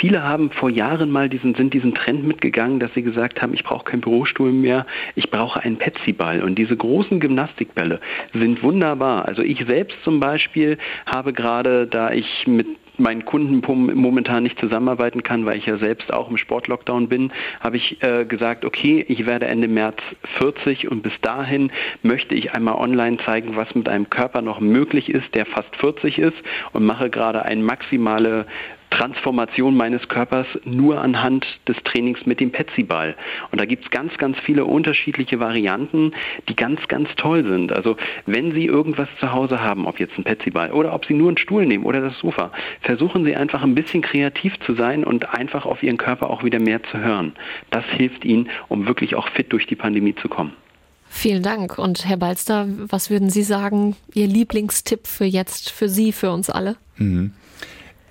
viele haben vor Jahren mal diesen, sind diesen Trend mitgegangen, dass sie gesagt haben, ich brauche keinen Bürostuhl mehr, ich brauche einen Petsy-Ball. Und diese großen Gymnastikbälle sind wunderbar. Also ich selbst zum Beispiel habe gerade, da ich mit meinen Kunden momentan nicht zusammenarbeiten kann, weil ich ja selbst auch im Sportlockdown bin, habe ich äh, gesagt, okay, ich werde Ende März 40 und bis dahin möchte ich einmal online zeigen, was mit einem Körper noch möglich ist, der fast 40 ist und mache gerade eine maximale Transformation meines Körpers nur anhand des Trainings mit dem Petsy-Ball. Und da gibt es ganz, ganz viele unterschiedliche Varianten, die ganz, ganz toll sind. Also wenn Sie irgendwas zu Hause haben, ob jetzt ein Petsy-Ball oder ob Sie nur einen Stuhl nehmen oder das Sofa, versuchen Sie einfach ein bisschen kreativ zu sein und einfach auf Ihren Körper auch wieder mehr zu hören. Das hilft Ihnen, um wirklich auch fit durch die Pandemie zu kommen. Vielen Dank. Und Herr Balster, was würden Sie sagen, Ihr Lieblingstipp für jetzt, für Sie, für uns alle? Mhm.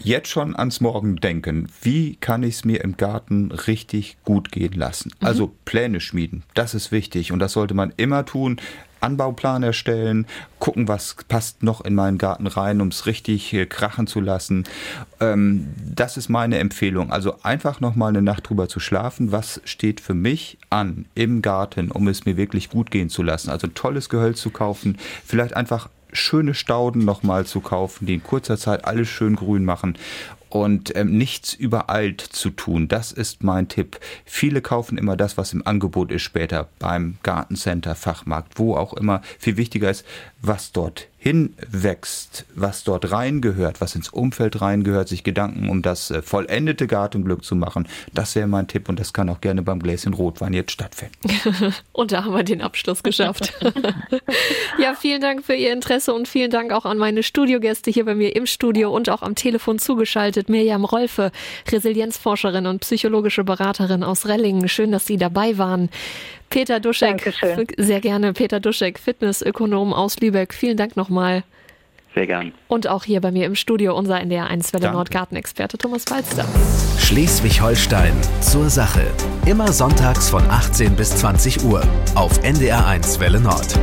Jetzt schon ans Morgen denken. Wie kann ich es mir im Garten richtig gut gehen lassen? Mhm. Also Pläne schmieden. Das ist wichtig und das sollte man immer tun. Anbauplan erstellen, gucken, was passt noch in meinen Garten rein, um es richtig äh, krachen zu lassen. Ähm, das ist meine Empfehlung. Also einfach noch mal eine Nacht drüber zu schlafen. Was steht für mich an im Garten, um es mir wirklich gut gehen zu lassen? Also tolles Gehölz zu kaufen, vielleicht einfach schöne Stauden noch mal zu kaufen, die in kurzer Zeit alles schön grün machen und ähm, nichts übereilt zu tun. Das ist mein Tipp. Viele kaufen immer das, was im Angebot ist später beim Gartencenter, Fachmarkt, wo auch immer. Viel wichtiger ist, was dort hinwächst, was dort reingehört, was ins Umfeld reingehört, sich Gedanken um das äh, vollendete Gartenglück zu machen. Das wäre mein Tipp und das kann auch gerne beim Gläschen Rotwein jetzt stattfinden. und da haben wir den Abschluss geschafft. ja, vielen Dank für Ihr Interesse und vielen Dank auch an meine Studiogäste hier bei mir im Studio und auch am Telefon zugeschaltet. Mirjam Rolfe, Resilienzforscherin und psychologische Beraterin aus Rellingen. Schön, dass Sie dabei waren. Peter Duschek, Dankeschön. sehr gerne. Peter Duschek, Fitnessökonom aus Lübeck. Vielen Dank nochmal. Sehr gern. Und auch hier bei mir im Studio unser NDR1 Welle. Nordgartenexperte Thomas Falster. Schleswig-Holstein zur Sache. Immer sonntags von 18 bis 20 Uhr auf NDR1 Welle Nord.